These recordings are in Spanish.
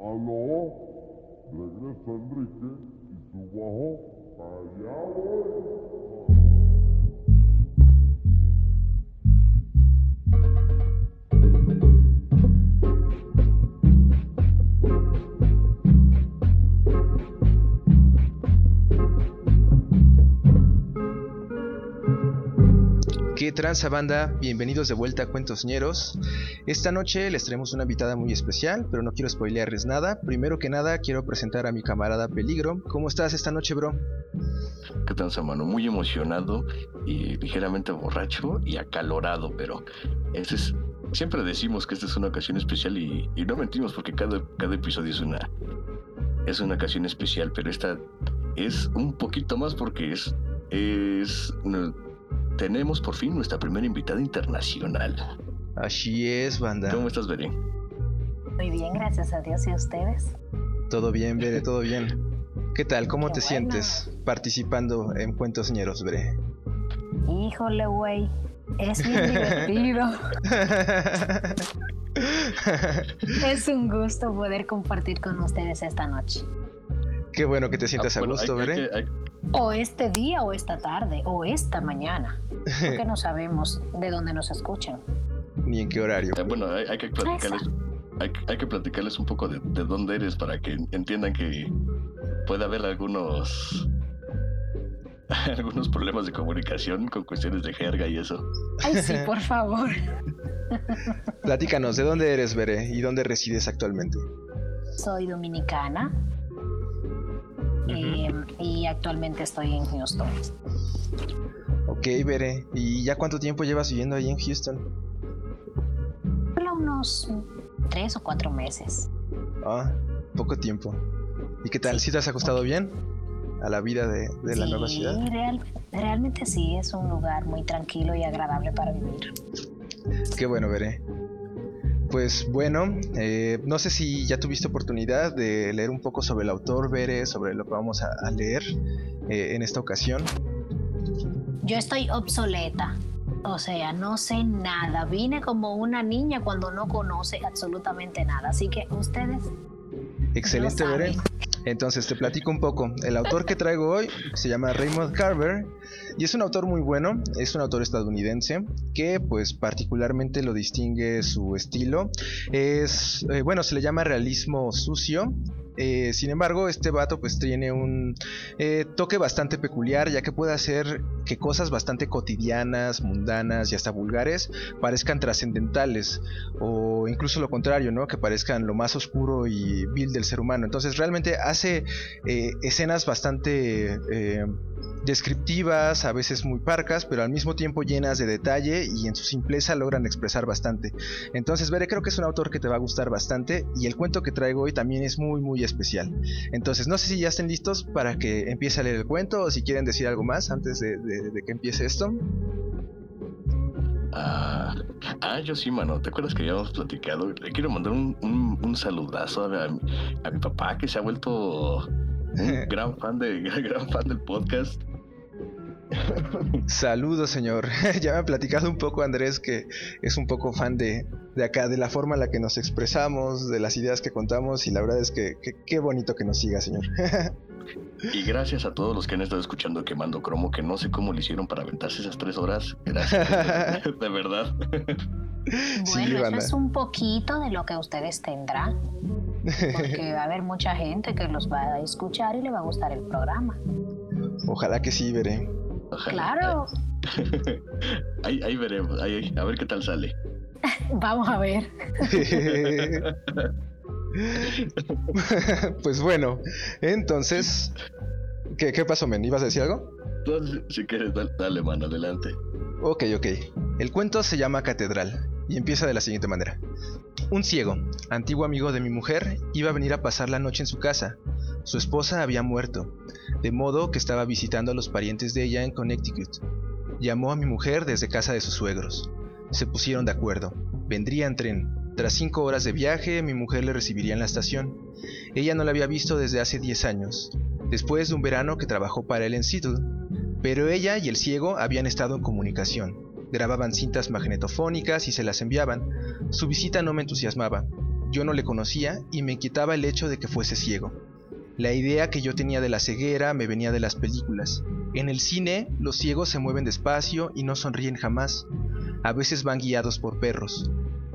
Aló, regresa Enrique y su bajo, allá voy. Tranza banda? Bienvenidos de vuelta a Cuentos Ñeros. Esta noche les traemos una invitada muy especial, pero no quiero spoilearles nada. Primero que nada, quiero presentar a mi camarada Peligro. ¿Cómo estás esta noche, bro? ¿Qué tal, mano? Muy emocionado y ligeramente borracho y acalorado, pero es, siempre decimos que esta es una ocasión especial y, no mentimos porque cada, cada episodio es una, es una ocasión especial, pero esta es un poquito más porque es, es tenemos por fin nuestra primera invitada internacional. Así es, banda. ¿Cómo estás, Beren? Muy bien, gracias a Dios y a ustedes. Todo bien, Bere, todo bien. ¿Qué tal? ¿Cómo Qué te bueno. sientes participando en Cuentos Ñeros, Bere? Híjole, güey. Es bien divertido. es un gusto poder compartir con ustedes esta noche. Qué bueno que te sientas Ah, a bueno, gusto, hay- hay Bere. que- hay- O este día, o esta tarde, o esta mañana. Porque no sabemos de dónde nos escuchan. Ni en qué horario. Eh, Bueno, hay, hay que platicarles, hay, hay que platicarles un poco de, de dónde eres para que entiendan que puede haber algunos algunos problemas de comunicación con cuestiones de jerga y eso. Ay, sí, por favor. Platícanos, ¿de dónde eres, Bere? ¿Y dónde resides actualmente? Soy dominicana. Eh, y actualmente estoy en Houston. Ok, Bere. ¿Y ya cuánto tiempo llevas viviendo ahí en Houston? Solo unos tres o cuatro meses. Ah, poco tiempo. ¿Y qué tal? ¿Sí te has ajustado bien a la vida de, de la nueva ciudad? real- realmente sí, es un lugar muy tranquilo y agradable para vivir. Qué bueno, veré. Pues bueno, eh, no sé si ya tuviste oportunidad de leer un poco sobre el autor, Bere, sobre lo que vamos a, leer eh, en esta ocasión. Yo estoy obsoleta, o sea, no sé nada. Vine como una niña cuando no conoce absolutamente nada. Así que ustedes Excelente, No Bere. saben. Entonces te platico un poco. El autor que traigo hoy se llama Raymond Carver y es un autor muy bueno. Es un autor estadounidense que, pues, particularmente lo distingue su estilo. Es, eh, bueno, se le llama realismo sucio. Eh, sin embargo, este vato pues tiene un eh, toque bastante peculiar, ya que puede hacer que cosas bastante cotidianas, mundanas y hasta vulgares parezcan trascendentales, o incluso lo contrario, ¿no? Que parezcan lo más oscuro y vil del ser humano. Entonces realmente hace eh, escenas bastante descriptivas, a veces muy parcas, pero al mismo tiempo llenas de detalle y en su simpleza logran expresar bastante. Entonces, Veré, creo que es un autor que te va a gustar bastante y el cuento que traigo hoy también es muy, muy especial. Entonces, no sé si ya estén listos para que empiece a leer el cuento o si quieren decir algo más antes de, de- de que empiece esto. Ah, ah, yo sí, mano. ¿Te acuerdas que habíamos platicado? Le quiero mandar un, un, un saludazo a, mi- a mi papá que se ha vuelto un gran fan de gran fan del podcast. Saludos, señor. ya me ha platicado un poco Andrés que es un poco fan de, de acá, de la forma en la que nos expresamos, de las ideas que contamos y la verdad es que qué bonito que nos siga, señor. Y gracias a todos los que han estado escuchando Quemando Cromo, que no sé cómo le hicieron para aventarse esas tres horas. Gracias, de verdad. Sí, Bueno, eso banda. es un poquito de lo que ustedes tendrán, porque va a haber mucha gente que los va a escuchar y le va a gustar el programa. Ojalá que sí, veré. Ojalá. Claro, Ahí, ahí veremos, ahí, a ver qué tal sale. vamos a ver. pues bueno, entonces, ¿qué, qué pasó, men? ¿Ibas a decir algo? Entonces, si quieres, dale, dale, mano, adelante. Ok, ok. El cuento se llama Catedral y empieza de la siguiente manera. Un ciego, antiguo amigo de mi mujer, iba a venir a pasar la noche en su casa. Su esposa había muerto, de modo que estaba visitando a los parientes de ella en Connecticut. Llamó a mi mujer desde casa de sus suegros. Se pusieron de acuerdo. Vendría en tren. Tras cinco horas de viaje, mi mujer le recibiría en la estación. Ella no la había visto desde hace 10 años, después de un verano que trabajó para él en Seattle. Pero ella y el ciego habían estado en comunicación. Grababan cintas magnetofónicas y se las enviaban. Su visita no me entusiasmaba. Yo no le conocía y me inquietaba el hecho de que fuese ciego. La idea que yo tenía de la ceguera me venía de las películas. En el cine, los ciegos se mueven despacio y no sonríen jamás. A veces van guiados por perros.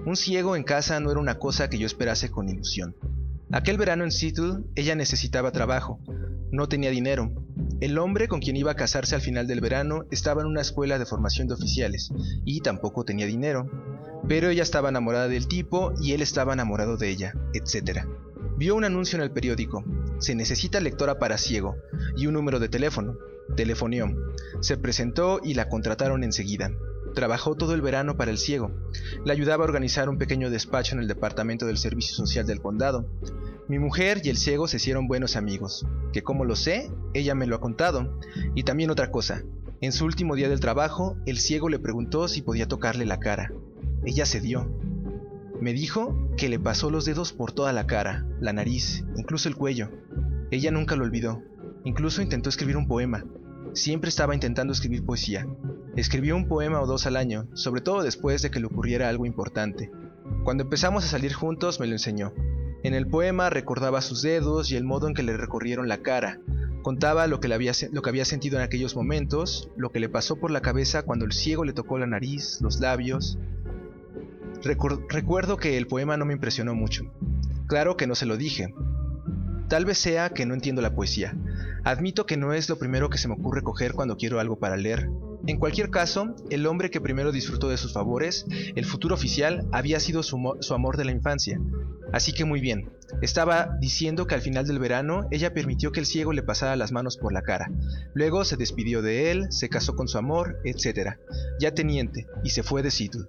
Un ciego en casa no era una cosa que yo esperase con ilusión. Aquel verano en Seattle, ella necesitaba trabajo. No tenía dinero. El hombre con quien iba a casarse al final del verano estaba en una escuela de formación de oficiales y tampoco tenía dinero. Pero ella estaba enamorada del tipo y él estaba enamorado de ella, etc. Vio un anuncio en el periódico. Se necesita lectora para ciego y un número de teléfono. Telefonió. Se presentó y la contrataron enseguida. Trabajó todo el verano para el ciego. Le ayudaba a organizar un pequeño despacho en el departamento del Servicio Social del condado. Mi mujer y el ciego se hicieron buenos amigos, que como lo sé, ella me lo ha contado. Y también otra cosa, en su último día del trabajo, el ciego le preguntó si podía tocarle la cara. Ella cedió. Me dijo que le pasó los dedos por toda la cara, la nariz, incluso el cuello. Ella nunca lo olvidó. Incluso intentó escribir un poema. Siempre estaba intentando escribir poesía. Escribió un poema o dos al año, sobre todo después de que le ocurriera algo importante. Cuando empezamos a salir juntos me lo enseñó. En el poema recordaba sus dedos y el modo en que le recorrieron la cara. Contaba lo que, había sentido en aquellos momentos, lo que le pasó por la cabeza cuando el ciego le tocó la nariz, los labios. recuerdo que el poema no me impresionó mucho. Claro que no se lo dije. Tal vez sea que no entiendo la poesía. Admito que no es lo primero que se me ocurre coger cuando quiero algo para leer. En cualquier caso, el hombre que primero disfrutó de sus favores, el futuro oficial, había sido su, amor de la infancia. Así que muy bien, estaba diciendo que al final del verano ella permitió que el ciego le pasara las manos por la cara. Luego se despidió de él, se casó con su amor, etc. Ya teniente, y se fue de Seattle.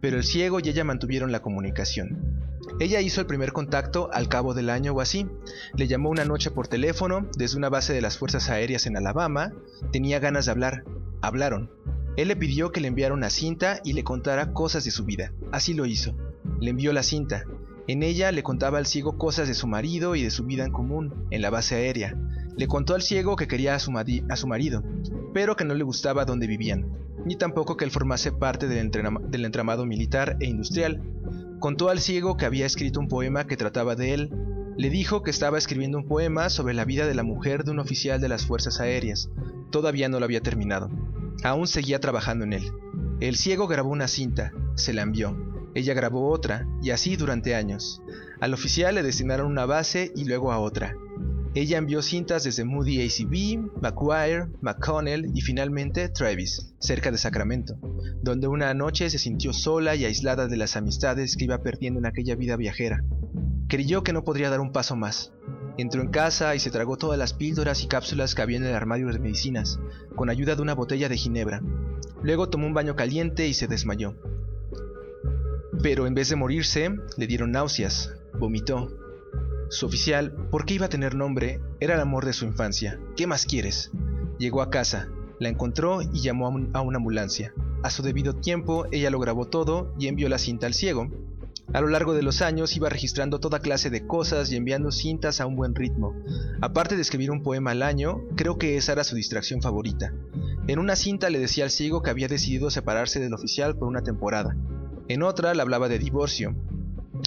Pero el ciego y ella mantuvieron la comunicación. Ella hizo el primer contacto al cabo del año o así. Le llamó una noche por teléfono desde una base de las Fuerzas Aéreas en Alabama. Tenía ganas de hablar. Hablaron. Él le pidió que le enviara una cinta y le contara cosas de su vida. Así lo hizo. Le envió la cinta. En ella le contaba al ciego cosas de su marido y de su vida en común, en la base aérea. Le contó al ciego que quería a su, a su marido, pero que no le gustaba donde vivían, ni tampoco que él formase parte del, entramado militar e industrial. Contó al ciego que había escrito un poema que trataba de él. Le dijo que estaba escribiendo un poema sobre la vida de la mujer de un oficial de las Fuerzas Aéreas. Todavía no lo había terminado. Aún seguía trabajando en él. El ciego grabó una cinta, se la envió. Ella grabó otra, y así durante años. Al oficial le destinaron una base y luego a otra. Ella envió cintas desde Moody ACB, McGuire, McConnell y finalmente Travis, cerca de Sacramento, donde una noche se sintió sola y aislada de las amistades que iba perdiendo en aquella vida viajera. Creyó que no podría dar un paso más. Entró en casa y se tragó todas las píldoras y cápsulas que había en el armario de medicinas, con ayuda de una botella de ginebra. Luego tomó un baño caliente y se desmayó. Pero en vez de morirse, le dieron náuseas, vomitó. Su oficial, ¿por qué iba a tener nombre? Era el amor de su infancia. ¿Qué más quieres? Llegó a casa, la encontró y llamó a, una ambulancia. A su debido tiempo, ella lo grabó todo y envió la cinta al ciego, a lo largo de los años iba registrando toda clase de cosas y enviando cintas a un buen ritmo. Aparte de escribir un poema al año, creo que esa era su distracción favorita. En una cinta le decía al ciego que había decidido separarse del oficial por una temporada. En otra le hablaba de divorcio.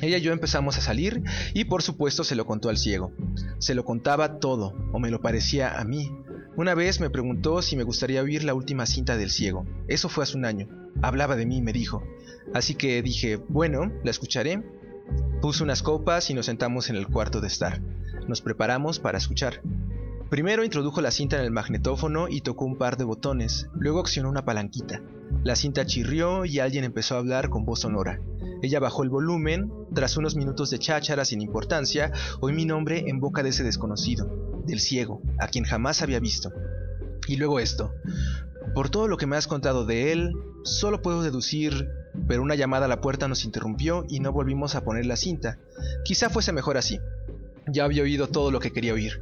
Ella y yo empezamos a salir y por supuesto se lo contó al ciego. Se lo contaba todo, o me lo parecía a mí. Una vez me preguntó si me gustaría oír la última cinta del ciego. Eso fue hace un año. Hablaba de mí, me dijo. Así que dije, bueno, la escucharé. Puse unas copas y nos sentamos en el cuarto de estar. Nos preparamos para escuchar. Primero introdujo la cinta en el magnetófono y tocó un par de botones, luego accionó una palanquita. La cinta chirrió y alguien empezó a hablar con voz sonora. Ella bajó el volumen, tras unos minutos de cháchara sin importancia, oí mi nombre en boca de ese desconocido, del ciego, a quien jamás había visto. Y luego esto. Por todo lo que me has contado de él, solo puedo deducir pero una llamada a la puerta nos interrumpió y no volvimos a poner la cinta. Quizá fuese mejor así. Ya había oído todo lo que quería oír.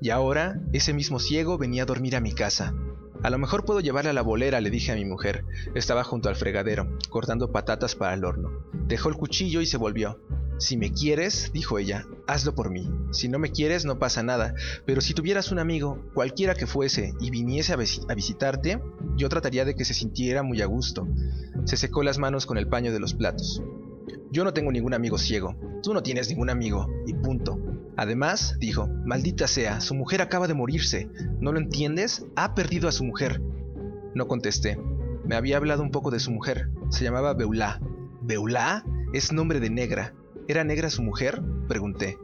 Y ahora, ese mismo ciego venía a dormir a mi casa. A lo mejor puedo llevarle a la bolera, le dije a mi mujer. Estaba junto al fregadero, cortando patatas para el horno. Dejó el cuchillo y se volvió. Si me quieres, dijo ella, hazlo por mí. Si no me quieres, no pasa nada. Pero si tuvieras un amigo, cualquiera que fuese, y viniese a, a, visitarte, yo trataría de que se sintiera muy a gusto. Se secó las manos con el paño de los platos. Yo no tengo ningún amigo ciego. Tú no tienes ningún amigo. Y punto. Además, dijo, maldita sea, su mujer acaba de morirse. ¿No lo entiendes? Ha perdido a su mujer. No contesté. Me había hablado un poco de su mujer. Se llamaba Beulá. ¿Beulá? Es nombre de negra. ¿Era negra su mujer? Pregunté.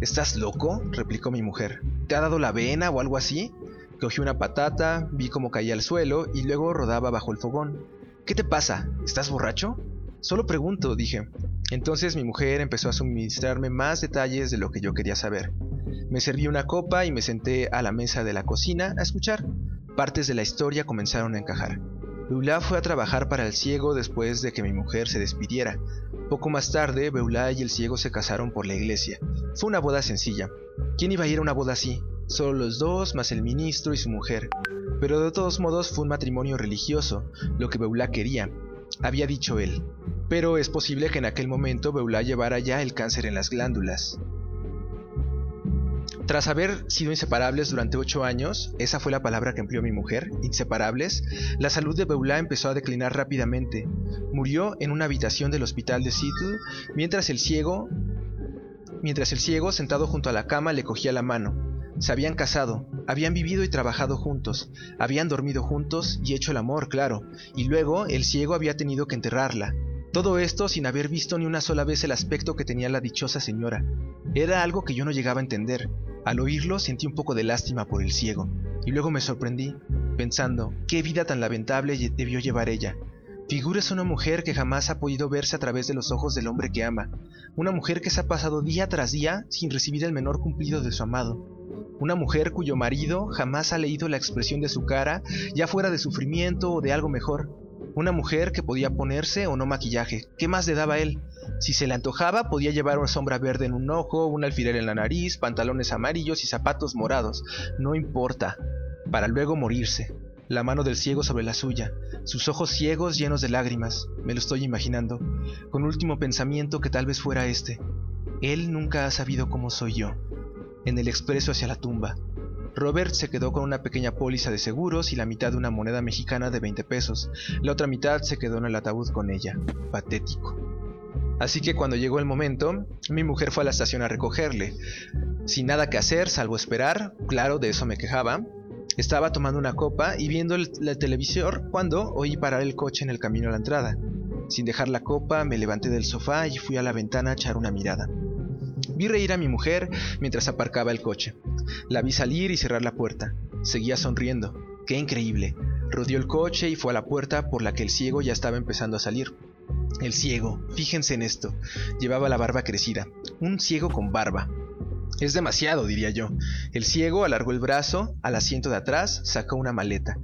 ¿Estás loco? replicó mi mujer. ¿Te ha dado la vena o algo así? Cogí una patata, vi cómo caía al suelo y luego rodaba bajo el fogón. ¿Qué te pasa? ¿Estás borracho? Solo pregunto, dije. Entonces mi mujer empezó a suministrarme más detalles de lo que yo quería saber. Me serví una copa y me senté a la mesa de la cocina a escuchar. Partes de la historia comenzaron a encajar. Beulá fue a trabajar para el ciego después de que mi mujer se despidiera. Poco más tarde, Beulá y el ciego se casaron por la iglesia. Fue una boda sencilla. ¿Quién iba a ir a una boda así? Solo los dos, más el ministro y su mujer. Pero de todos modos fue un matrimonio religioso, lo que Beulá quería, había dicho él. Pero es posible que en aquel momento Beulá llevara ya el cáncer en las glándulas. Tras haber sido inseparables durante ocho años, esa fue la palabra que empleó mi mujer, inseparables, la salud de Beulá empezó a declinar rápidamente. Murió en una habitación del hospital de Seattle, mientras el ciego, mientras el ciego sentado junto a la cama le cogía la mano. Se habían casado, habían vivido y trabajado juntos, habían dormido juntos y hecho el amor, claro, y luego el ciego había tenido que enterrarla. Todo esto sin haber visto ni una sola vez el aspecto que tenía la dichosa señora. Era algo que yo no llegaba a entender. Al oírlo sentí un poco de lástima por el ciego, y luego me sorprendí, pensando, qué vida tan lamentable debió llevar ella. Figúrese una mujer que jamás ha podido verse a través de los ojos del hombre que ama, una mujer que se ha pasado día tras día sin recibir el menor cumplido de su amado, una mujer cuyo marido jamás ha leído la expresión de su cara, ya fuera de sufrimiento o de algo mejor, una mujer que podía ponerse o no maquillaje, ¿qué más le daba a él? Si se le antojaba, podía llevar una sombra verde en un ojo, un alfiler en la nariz, pantalones amarillos y zapatos morados. No importa. Para luego morirse. La mano del ciego sobre la suya, sus ojos ciegos llenos de lágrimas, me lo estoy imaginando, con último pensamiento que tal vez fuera este. Él nunca ha sabido cómo soy yo. En el expreso hacia la tumba, Robert se quedó con una pequeña póliza de seguros y la mitad de una moneda mexicana de 20 pesos. La otra mitad se quedó en el ataúd con ella. Patético. Así que cuando llegó el momento, mi mujer fue a la estación a recogerle. Sin nada que hacer, salvo esperar, claro, de eso me quejaba, estaba tomando una copa y viendo el, televisor cuando oí parar el coche en el camino a la entrada. Sin dejar la copa, me levanté del sofá y fui a la ventana a echar una mirada. Vi reír a mi mujer mientras aparcaba el coche. La vi salir y cerrar la puerta. Seguía sonriendo. ¡Qué increíble! Rodeó el coche y fue a la puerta por la que el ciego ya estaba empezando a salir. El ciego, fíjense en esto, llevaba la barba crecida, un ciego con barba. Es demasiado, diría yo. El ciego alargó el brazo, al asiento de atrás sacó una maleta.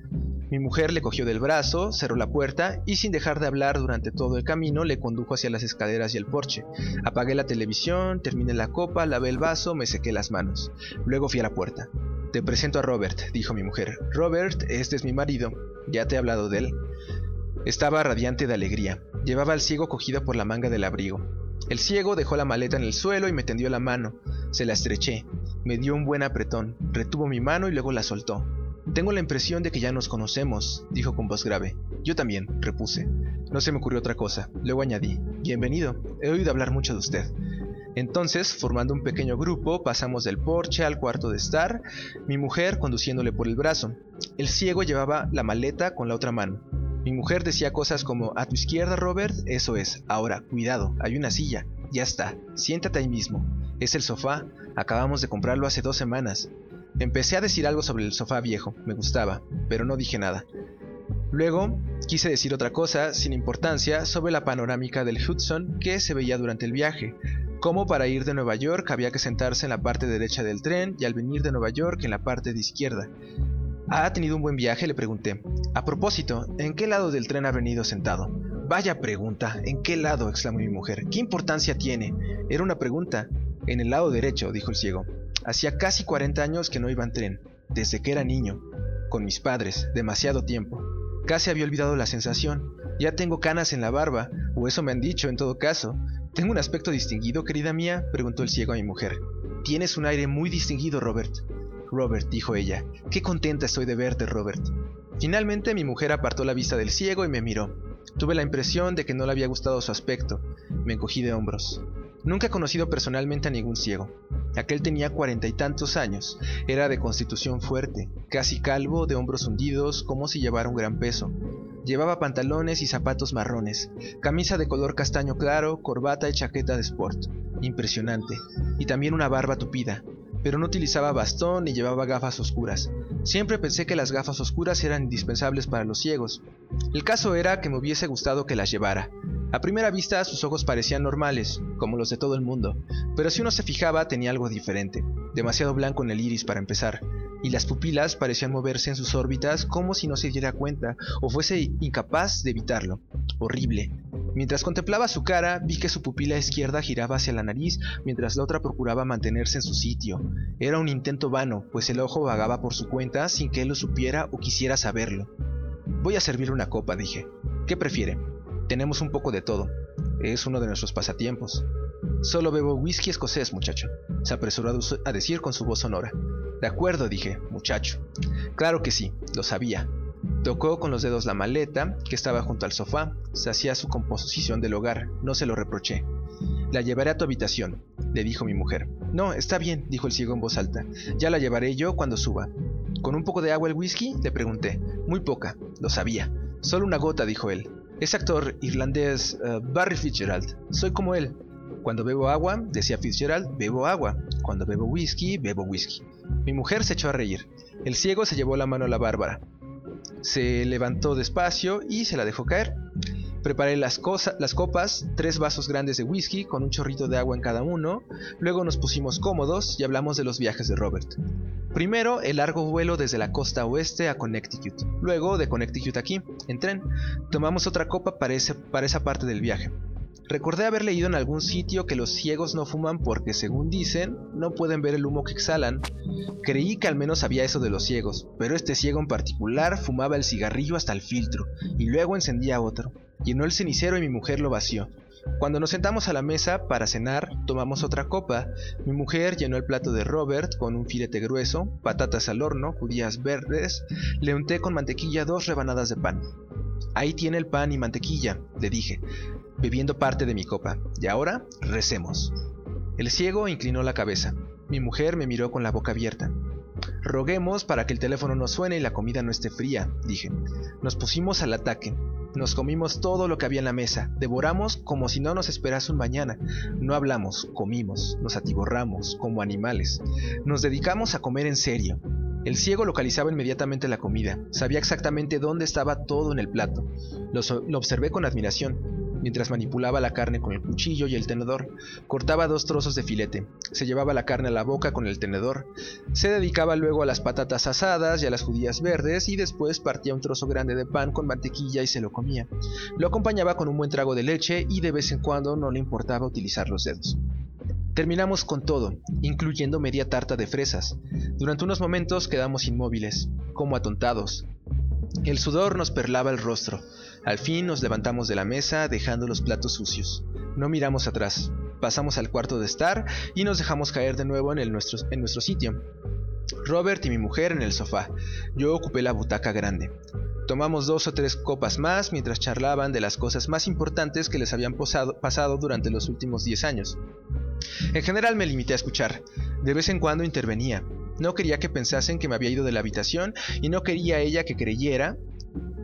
Mi mujer le cogió del brazo, cerró la puerta y sin dejar de hablar durante todo el camino le condujo hacia las escaleras y el porche. Apagué la televisión, terminé la copa, lavé el vaso, me sequé las manos. Luego fui a la puerta. Te presento a Robert, dijo mi mujer. Robert, este es mi marido. Ya te he hablado de él. Estaba radiante de alegría. Llevaba al ciego cogido por la manga del abrigo. El ciego dejó la maleta en el suelo y me tendió la mano. Se la estreché. Me dio un buen apretón. Retuvo mi mano y luego la soltó. Tengo la impresión de que ya nos conocemos, dijo con voz grave. Yo también, repuse. No se me ocurrió otra cosa. Luego añadí. Bienvenido. He oído hablar mucho de usted. Entonces, formando un pequeño grupo, pasamos del porche al cuarto de estar, mi mujer conduciéndole por el brazo. El ciego llevaba la maleta con la otra mano. Mi mujer decía cosas como, a tu izquierda, Robert, eso es. Ahora, cuidado, hay una silla. Ya está, siéntate ahí mismo. Es el sofá, acabamos de comprarlo hace dos semanas. Empecé a decir algo sobre el sofá viejo, me gustaba, pero no dije nada. Luego, quise decir otra cosa, sin importancia, sobre la panorámica del Hudson que se veía durante el viaje, como para ir de Nueva York había que sentarse en la parte derecha del tren y al venir de Nueva York en la parte de izquierda. ¿Ha tenido un buen viaje? le pregunté. A propósito, ¿en qué lado del tren ha venido sentado? Vaya pregunta, ¿en qué lado? exclamó mi mujer. ¿Qué importancia tiene? Era una pregunta. En el lado derecho, dijo el ciego. Hacía casi 40 años que no iba en tren, desde que era niño, con mis padres, demasiado tiempo. Casi había olvidado la sensación. Ya tengo canas en la barba, o eso me han dicho en todo caso, ¿Tengo un aspecto distinguido, querida mía? preguntó el ciego a mi mujer. Tienes un aire muy distinguido, Robert. Robert, dijo ella, qué contenta estoy de verte, Robert. Finalmente mi mujer apartó la vista del ciego y me miró. Tuve la impresión de que no le había gustado su aspecto. Me encogí de hombros. Nunca he conocido personalmente a ningún ciego. Aquel tenía cuarenta y tantos años, era de constitución fuerte, casi calvo, de hombros hundidos, como si llevara un gran peso. Llevaba pantalones y zapatos marrones, camisa de color castaño claro, corbata y chaqueta de sport. Impresionante. Y también una barba tupida, pero no utilizaba bastón ni llevaba gafas oscuras. Siempre pensé que las gafas oscuras eran indispensables para los ciegos. El caso era que me hubiese gustado que las llevara. A primera vista sus ojos parecían normales, como los de todo el mundo, pero si uno se fijaba tenía algo diferente, demasiado blanco en el iris para empezar, y las pupilas parecían moverse en sus órbitas como si no se diera cuenta o fuese incapaz de evitarlo. Horrible. Mientras contemplaba su cara, vi que su pupila izquierda giraba hacia la nariz mientras la otra procuraba mantenerse en su sitio. Era un intento vano, pues el ojo vagaba por su cuenta sin que él lo supiera o quisiera saberlo. Voy a servir una copa, dije. ¿Qué prefiere? Tenemos un poco de todo. Es uno de nuestros pasatiempos. Solo bebo whisky escocés, muchacho, se apresuró a decir con su voz sonora. De acuerdo, dije, muchacho. Claro que sí, lo sabía. Tocó con los dedos la maleta que estaba junto al sofá. Se hacía su composición del hogar. No se lo reproché. La llevaré a tu habitación, le dijo mi mujer. No, está bien, dijo el ciego en voz alta. Ya la llevaré yo cuando suba. ¿Con un poco de agua el whisky? Le pregunté. Muy poca, lo sabía. Solo una gota, dijo él. Es actor irlandés eh, Barry Fitzgerald. Soy como él. Cuando bebo agua, decía Fitzgerald, bebo agua. Cuando bebo whisky, bebo whisky. Mi mujer se echó a reír. El ciego se llevó la mano a la Bárbara. Se levantó despacio y se la dejó caer. Preparé las, copas, tres vasos grandes de whisky con un chorrito de agua en cada uno. Luego nos pusimos cómodos y hablamos de los viajes de Robert. Primero, el largo vuelo desde la costa oeste a Connecticut. Luego, de Connecticut aquí, en tren. Tomamos otra copa para esa parte del viaje. Recordé haber leído en algún sitio que los ciegos no fuman porque, según dicen, no pueden ver el humo que exhalan. Creí que al menos sabía eso de los ciegos, pero este ciego en particular fumaba el cigarrillo hasta el filtro y luego encendía otro. Llenó el cenicero y mi mujer lo vació. Cuando nos sentamos a la mesa para cenar, tomamos otra copa. Mi mujer llenó el plato de Robert con un filete grueso, patatas al horno, judías verdes, le unté con mantequilla dos rebanadas de pan. Ahí tiene el pan y mantequilla, le dije, bebiendo parte de mi copa. Y ahora, recemos. El ciego inclinó la cabeza. Mi mujer me miró con la boca abierta. Roguemos para que el teléfono no suene y la comida no esté fría, dije. Nos pusimos al ataque. Nos comimos todo lo que había en la mesa, devoramos como si no nos esperase un mañana. No hablamos, comimos, nos atiborramos como animales. Nos dedicamos a comer en serio. El ciego localizaba inmediatamente la comida, sabía exactamente dónde estaba todo en el plato. Lo, lo observé con admiración mientras manipulaba la carne con el cuchillo y el tenedor. Cortaba dos trozos de filete, se llevaba la carne a la boca con el tenedor, se dedicaba luego a las patatas asadas y a las judías verdes y después partía un trozo grande de pan con mantequilla y se lo comía. Lo acompañaba con un buen trago de leche y de vez en cuando no le importaba utilizar los dedos. Terminamos con todo, incluyendo media tarta de fresas. Durante unos momentos quedamos inmóviles, como atontados. El sudor nos perlaba el rostro. Al fin nos levantamos de la mesa dejando los platos sucios. No miramos atrás. Pasamos al cuarto de estar y nos dejamos caer de nuevo en, nuestro, sitio. Robert y mi mujer en el sofá. Yo ocupé la butaca grande. Tomamos dos o tres copas más mientras charlaban de las cosas más importantes que les habían pasado durante los últimos diez años. En general me limité a escuchar. De vez en cuando intervenía. No quería que pensasen que me había ido de la habitación y no quería ella que creyera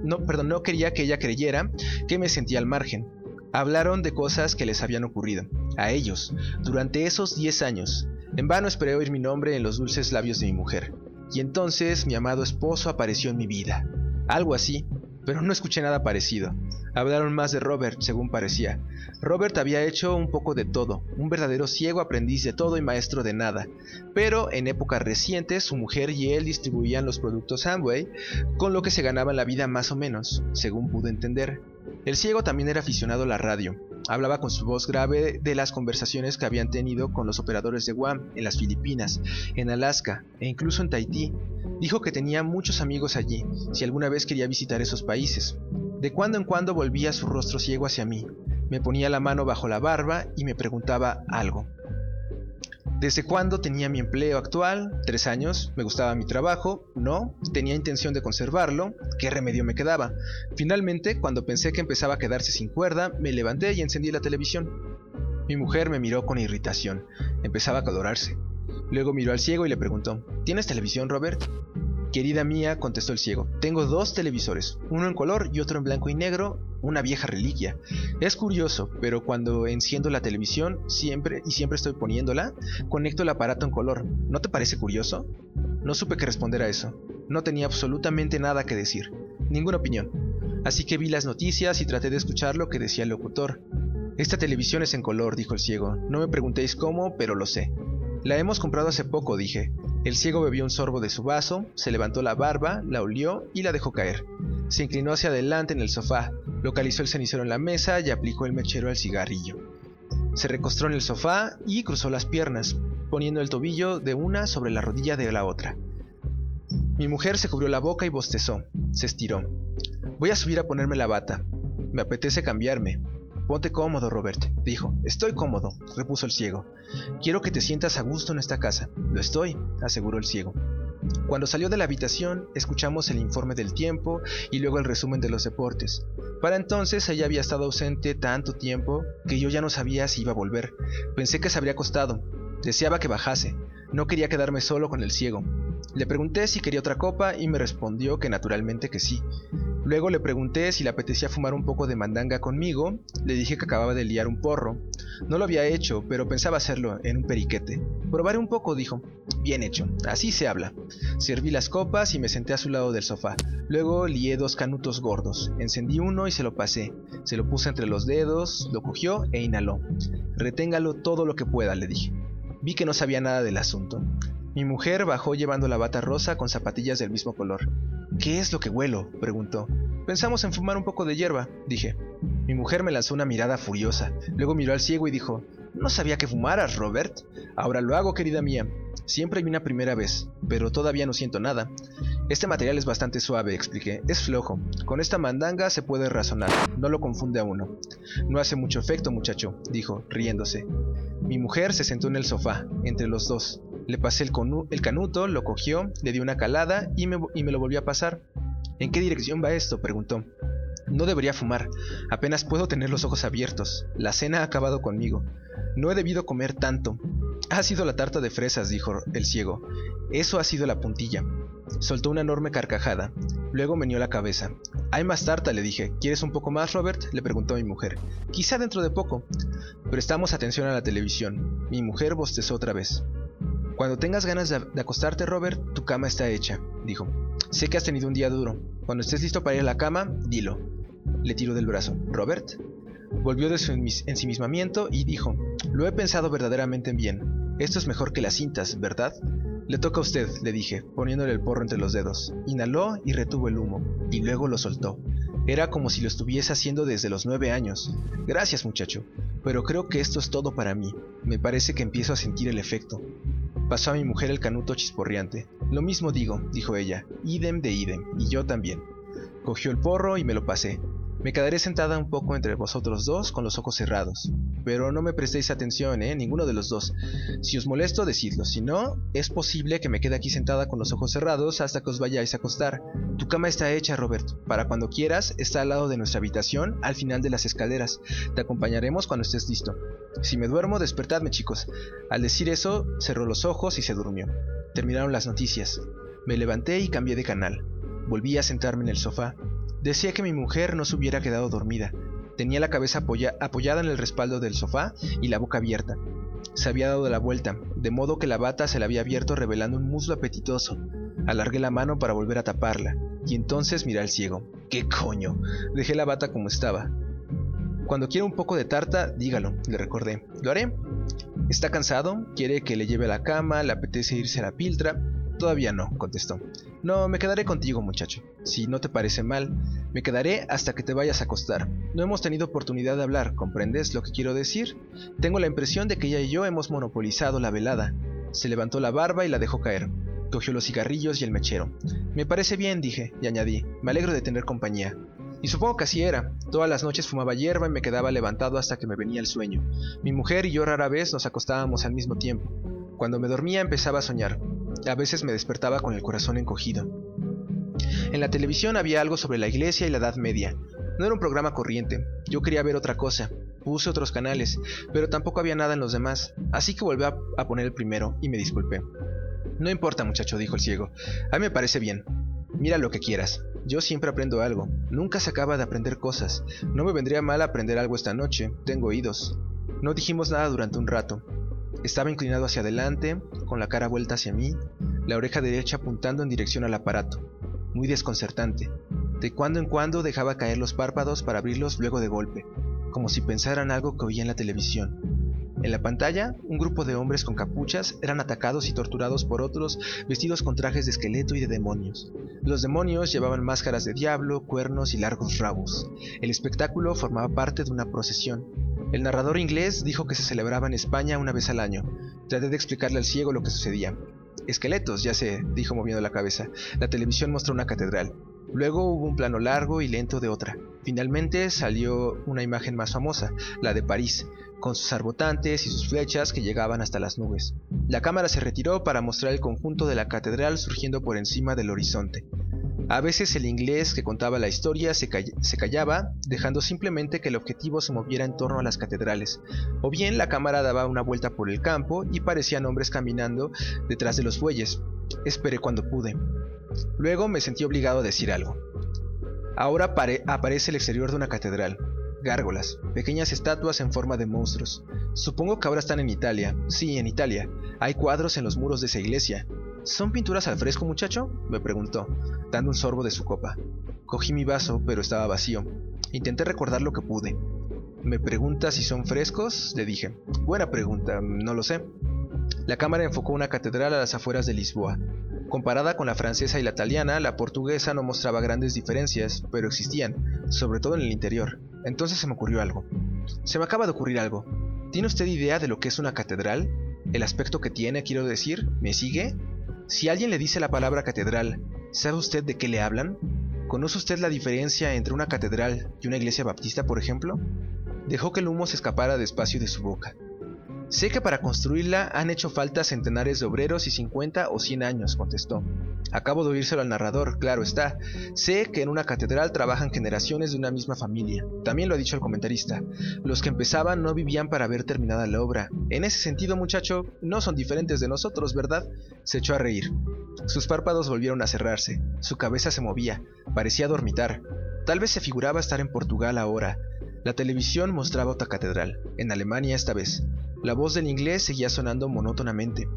no, perdón, no quería que ella creyera que me sentía al margen. Hablaron de cosas que les habían ocurrido, a ellos, durante esos 10 años. En vano esperé oír mi nombre en los dulces labios de mi mujer. Y entonces mi amado esposo apareció en mi vida. Algo así, pero no escuché nada parecido. Hablaron más de Robert, según parecía. Robert había hecho un poco de todo, un verdadero ciego aprendiz de todo y maestro de nada. Pero en épocas recientes su mujer y él distribuían los productos Amway, con lo que se ganaban la vida más o menos, según pude entender. El ciego también era aficionado a la radio. Hablaba con su voz grave de las conversaciones que habían tenido con los operadores de Guam en las Filipinas, en Alaska e incluso en Tahití. Dijo que tenía muchos amigos allí, si alguna vez quería visitar esos países. De cuando en cuando volvía su rostro ciego hacia mí. Me ponía la mano bajo la barba y me preguntaba algo. ¿Desde cuándo tenía mi empleo actual? Tres años. ¿Me gustaba mi trabajo? No. ¿Tenía intención de conservarlo? ¿Qué remedio me quedaba? Finalmente, cuando pensé que empezaba a quedarse sin cuerda, me levanté y encendí la televisión. Mi mujer me miró con irritación. Empezaba a colorarse. Luego miró al ciego y le preguntó, ¿Tienes televisión, Robert? Querida mía, contestó el ciego, tengo dos televisores, uno en color y otro en blanco y negro, una vieja reliquia. Es curioso, pero cuando enciendo la televisión, siempre y siempre estoy poniéndola, conecto el aparato en color. ¿No te parece curioso? No supe qué responder a eso. No tenía absolutamente nada que decir, ninguna opinión. Así que vi las noticias y traté de escuchar lo que decía el locutor. Esta televisión es en color, dijo el ciego. No me preguntéis cómo, pero lo sé. La hemos comprado hace poco, dije. El ciego bebió un sorbo de su vaso, se levantó la barba, la olió y la dejó caer. Se inclinó hacia adelante en el sofá, localizó el cenicero en la mesa y aplicó el mechero al cigarrillo. Se recostó en el sofá y cruzó las piernas, poniendo el tobillo de una sobre la rodilla de la otra. Mi mujer se cubrió la boca y bostezó. Se estiró. Voy a subir a ponerme la bata. Me apetece cambiarme. Ponte cómodo, Robert, dijo. Estoy cómodo, repuso el ciego. Quiero que te sientas a gusto en esta casa. Lo estoy, aseguró el ciego. Cuando salió de la habitación, escuchamos el informe del tiempo y luego el resumen de los deportes. Para entonces ella había estado ausente tanto tiempo que yo ya no sabía si iba a volver. Pensé que se habría acostado. Deseaba que bajase. No quería quedarme solo con el ciego. Le pregunté si quería otra copa y me respondió que naturalmente que sí. Luego le pregunté si le apetecía fumar un poco de mandanga conmigo, le dije que acababa de liar un porro. No lo había hecho, pero pensaba hacerlo en un periquete. Probaré un poco, dijo. Bien hecho, así se habla. Serví las copas y me senté a su lado del sofá. Luego lié dos canutos gordos. Encendí uno y se lo pasé. Se lo puse entre los dedos, lo cogió e inhaló. Reténgalo todo lo que pueda, le dije. Vi que no sabía nada del asunto. Mi mujer bajó llevando la bata rosa con zapatillas del mismo color. ¿Qué es lo que huelo? preguntó. Pensamos en fumar un poco de hierba, dije. Mi mujer me lanzó una mirada furiosa, luego miró al ciego y dijo, No sabía que fumaras, Robert. Ahora lo hago, querida mía. Siempre hay una primera vez, pero todavía no siento nada. Este material es bastante suave, expliqué. Es flojo. Con esta mandanga se puede razonar. No lo confunde a uno. No hace mucho efecto, muchacho, dijo, riéndose. Mi mujer se sentó en el sofá, entre los dos. Le pasé el, canuto, lo cogió, le di una calada y me lo volvió a pasar. ¿En qué dirección va esto? preguntó. No debería fumar, apenas puedo tener los ojos abiertos. La cena ha acabado conmigo. No he debido comer tanto. Ha sido la tarta de fresas, dijo el ciego. Eso ha sido la puntilla. Soltó una enorme carcajada. Luego meneó la cabeza. Hay más tarta, le dije. ¿Quieres un poco más, Robert? le preguntó mi mujer. Quizá dentro de poco. Prestamos atención a la televisión. Mi mujer bostezó otra vez. Cuando tengas ganas de, acostarte, Robert, tu cama está hecha, dijo. Sé que has tenido un día duro. Cuando estés listo para ir a la cama, dilo. Le tiró del brazo. Robert. Volvió de su ensimismamiento y dijo, lo he pensado verdaderamente bien. Esto es mejor que las cintas, ¿verdad? Le toca a usted, le dije, poniéndole el porro entre los dedos. Inhaló y retuvo el humo, y luego lo soltó. Era como si lo estuviese haciendo desde los nueve años. Gracias, muchacho, pero creo que esto es todo para mí. Me parece que empiezo a sentir el efecto. Pasó a mi mujer el canuto chisporriante. Lo mismo digo, dijo ella, idem de idem, y yo también. Cogió el porro y me lo pasé. Me quedaré sentada un poco entre vosotros dos con los ojos cerrados. Pero no me prestéis atención, ¿eh? Ninguno de los dos. Si os molesto, decidlo. Si no, es posible que me quede aquí sentada con los ojos cerrados hasta que os vayáis a acostar. Tu cama está hecha, Robert. Para cuando quieras, está al lado de nuestra habitación, al final de las escaleras. Te acompañaremos cuando estés listo. Si me duermo, despertadme, chicos. Al decir eso, cerró los ojos y se durmió. Terminaron las noticias. Me levanté y cambié de canal. Volví a sentarme en el sofá. Decía que mi mujer no se hubiera quedado dormida. Tenía la cabeza apoyada en el respaldo del sofá y la boca abierta. Se había dado la vuelta, de modo que la bata se la había abierto revelando un muslo apetitoso. Alargué la mano para volver a taparla, y entonces miré al ciego. ¿Qué coño? Dejé la bata como estaba. Cuando quiera un poco de tarta, dígalo, le recordé. ¿Lo haré? ¿Está cansado? ¿Quiere que le lleve a la cama? ¿Le apetece irse a la piltra? Todavía no, contestó. No, me quedaré contigo, muchacho. Si no te parece mal, me quedaré hasta que te vayas a acostar. No hemos tenido oportunidad de hablar, ¿comprendes lo que quiero decir? Tengo la impresión de que ella y yo hemos monopolizado la velada. Se levantó la barba y la dejó caer. Cogió los cigarrillos y el mechero. Me parece bien, dije, y añadí, me alegro de tener compañía. Y supongo que así era. Todas las noches fumaba hierba y me quedaba levantado hasta que me venía el sueño. Mi mujer y yo rara vez nos acostábamos al mismo tiempo. Cuando me dormía empezaba a soñar. A veces me despertaba con el corazón encogido. En la televisión había algo sobre la iglesia y la Edad Media. No era un programa corriente. Yo quería ver otra cosa. Puse otros canales, pero tampoco había nada en los demás, así que volví a, poner el primero y me disculpé. No importa, muchacho, dijo el ciego. A mí me parece bien. Mira lo que quieras. Yo siempre aprendo algo. Nunca se acaba de aprender cosas. No me vendría mal aprender algo esta noche. Tengo oídos. No dijimos nada durante un rato. Estaba inclinado hacia adelante, con la cara vuelta hacia mí, la oreja derecha apuntando en dirección al aparato. Muy desconcertante. De cuando en cuando dejaba caer los párpados para abrirlos luego de golpe, como si pensaran algo que oía en la televisión. En la pantalla, un grupo de hombres con capuchas eran atacados y torturados por otros vestidos con trajes de esqueleto y de demonios. Los demonios llevaban máscaras de diablo, cuernos y largos rabos. El espectáculo formaba parte de una procesión. El narrador inglés dijo que se celebraba en España una vez al año. Traté de explicarle al ciego lo que sucedía. Esqueletos, ya sé, dijo moviendo la cabeza. La televisión mostró una catedral. Luego hubo un plano largo y lento de otra. Finalmente salió una imagen más famosa, la de París, con sus arbotantes y sus flechas que llegaban hasta las nubes. La cámara se retiró para mostrar el conjunto de la catedral surgiendo por encima del horizonte. A veces el inglés que contaba la historia se, se, callaba, dejando simplemente que el objetivo se moviera en torno a las catedrales, o bien la cámara daba una vuelta por el campo y parecían hombres caminando detrás de los bueyes. Esperé cuando pude. Luego me sentí obligado a decir algo. Ahora aparece el exterior de una catedral gárgolas, pequeñas estatuas en forma de monstruos. Supongo que ahora están en Italia. Sí, en Italia. Hay cuadros en los muros de esa iglesia. ¿Son pinturas al fresco, muchacho? me preguntó, dando un sorbo de su copa. Cogí mi vaso, pero estaba vacío. Intenté recordar lo que pude. ¿Me pregunta si son frescos? Le dije. Buena pregunta, no lo sé. La cámara enfocó una catedral a las afueras de Lisboa. Comparada con la francesa y la italiana, la portuguesa no mostraba grandes diferencias, pero existían, sobre todo en el interior. Entonces se me ocurrió algo. Se me acaba de ocurrir algo. ¿Tiene usted idea de lo que es una catedral? ¿El aspecto que tiene, quiero decir? ¿Me sigue? Si alguien le dice la palabra catedral, ¿sabe usted de qué le hablan? ¿Conoce usted la diferencia entre una catedral y una iglesia baptista, por ejemplo? Dejó que el humo se escapara despacio de su boca. Sé que para construirla han hecho falta centenares de obreros y 50 o 100 años, contestó. Acabo de oírselo al narrador, claro está. Sé que en una catedral trabajan generaciones de una misma familia. También lo ha dicho el comentarista. Los que empezaban no vivían para ver terminada la obra. En ese sentido, muchacho, no son diferentes de nosotros, ¿verdad? Se echó a reír. Sus párpados volvieron a cerrarse. Su cabeza se movía. Parecía dormitar. Tal vez se figuraba estar en Portugal ahora. La televisión mostraba otra catedral, en Alemania esta vez. La voz del inglés seguía sonando monótonamente.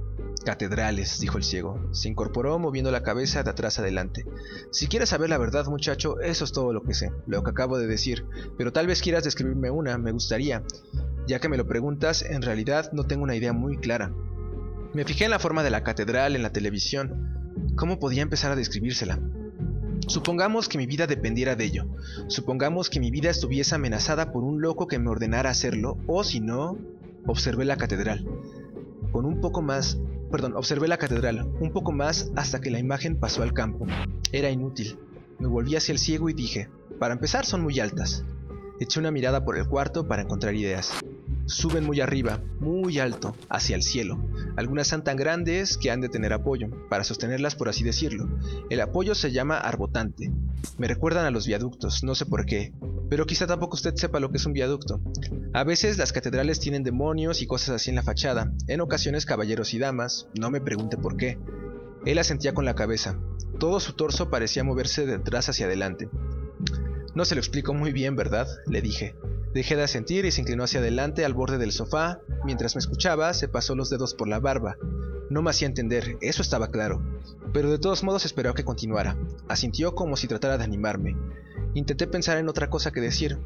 Catedrales, dijo el ciego. Se incorporó moviendo la cabeza de atrás adelante. Si quieres saber la verdad, muchacho, eso es todo lo que sé, lo que acabo de decir. Pero tal vez quieras describirme una, me gustaría. Ya que me lo preguntas, en realidad no tengo una idea muy clara. Me fijé en la forma de la catedral en la televisión. ¿Cómo podía empezar a describírsela? Supongamos que mi vida dependiera de ello. Supongamos que mi vida estuviese amenazada por un loco que me ordenara hacerlo, o si no, Observé la catedral. Con un poco más, perdón, observé la catedral, un poco más hasta que la imagen pasó al campo. Era inútil. Me volví hacia el ciego y dije, para empezar son muy altas. Eché una mirada por el cuarto para encontrar ideas. Suben muy arriba, muy alto, hacia el cielo. Algunas son tan grandes que han de tener apoyo, para sostenerlas por así decirlo. El apoyo se llama arbotante. Me recuerdan a los viaductos, no sé por qué, pero quizá tampoco usted sepa lo que es un viaducto. A veces las catedrales tienen demonios y cosas así en la fachada, en ocasiones caballeros y damas, no me pregunte por qué. Él asentía con la cabeza. Todo su torso parecía moverse de atrás hacia adelante. No se lo explico muy bien, ¿verdad? le dije. Dejé de asentir y se inclinó hacia adelante al borde del sofá. Mientras me escuchaba, se pasó los dedos por la barba. No me hacía entender, eso estaba claro. Pero de todos modos esperó que continuara. Asintió como si tratara de animarme. Intenté pensar en otra cosa que decir.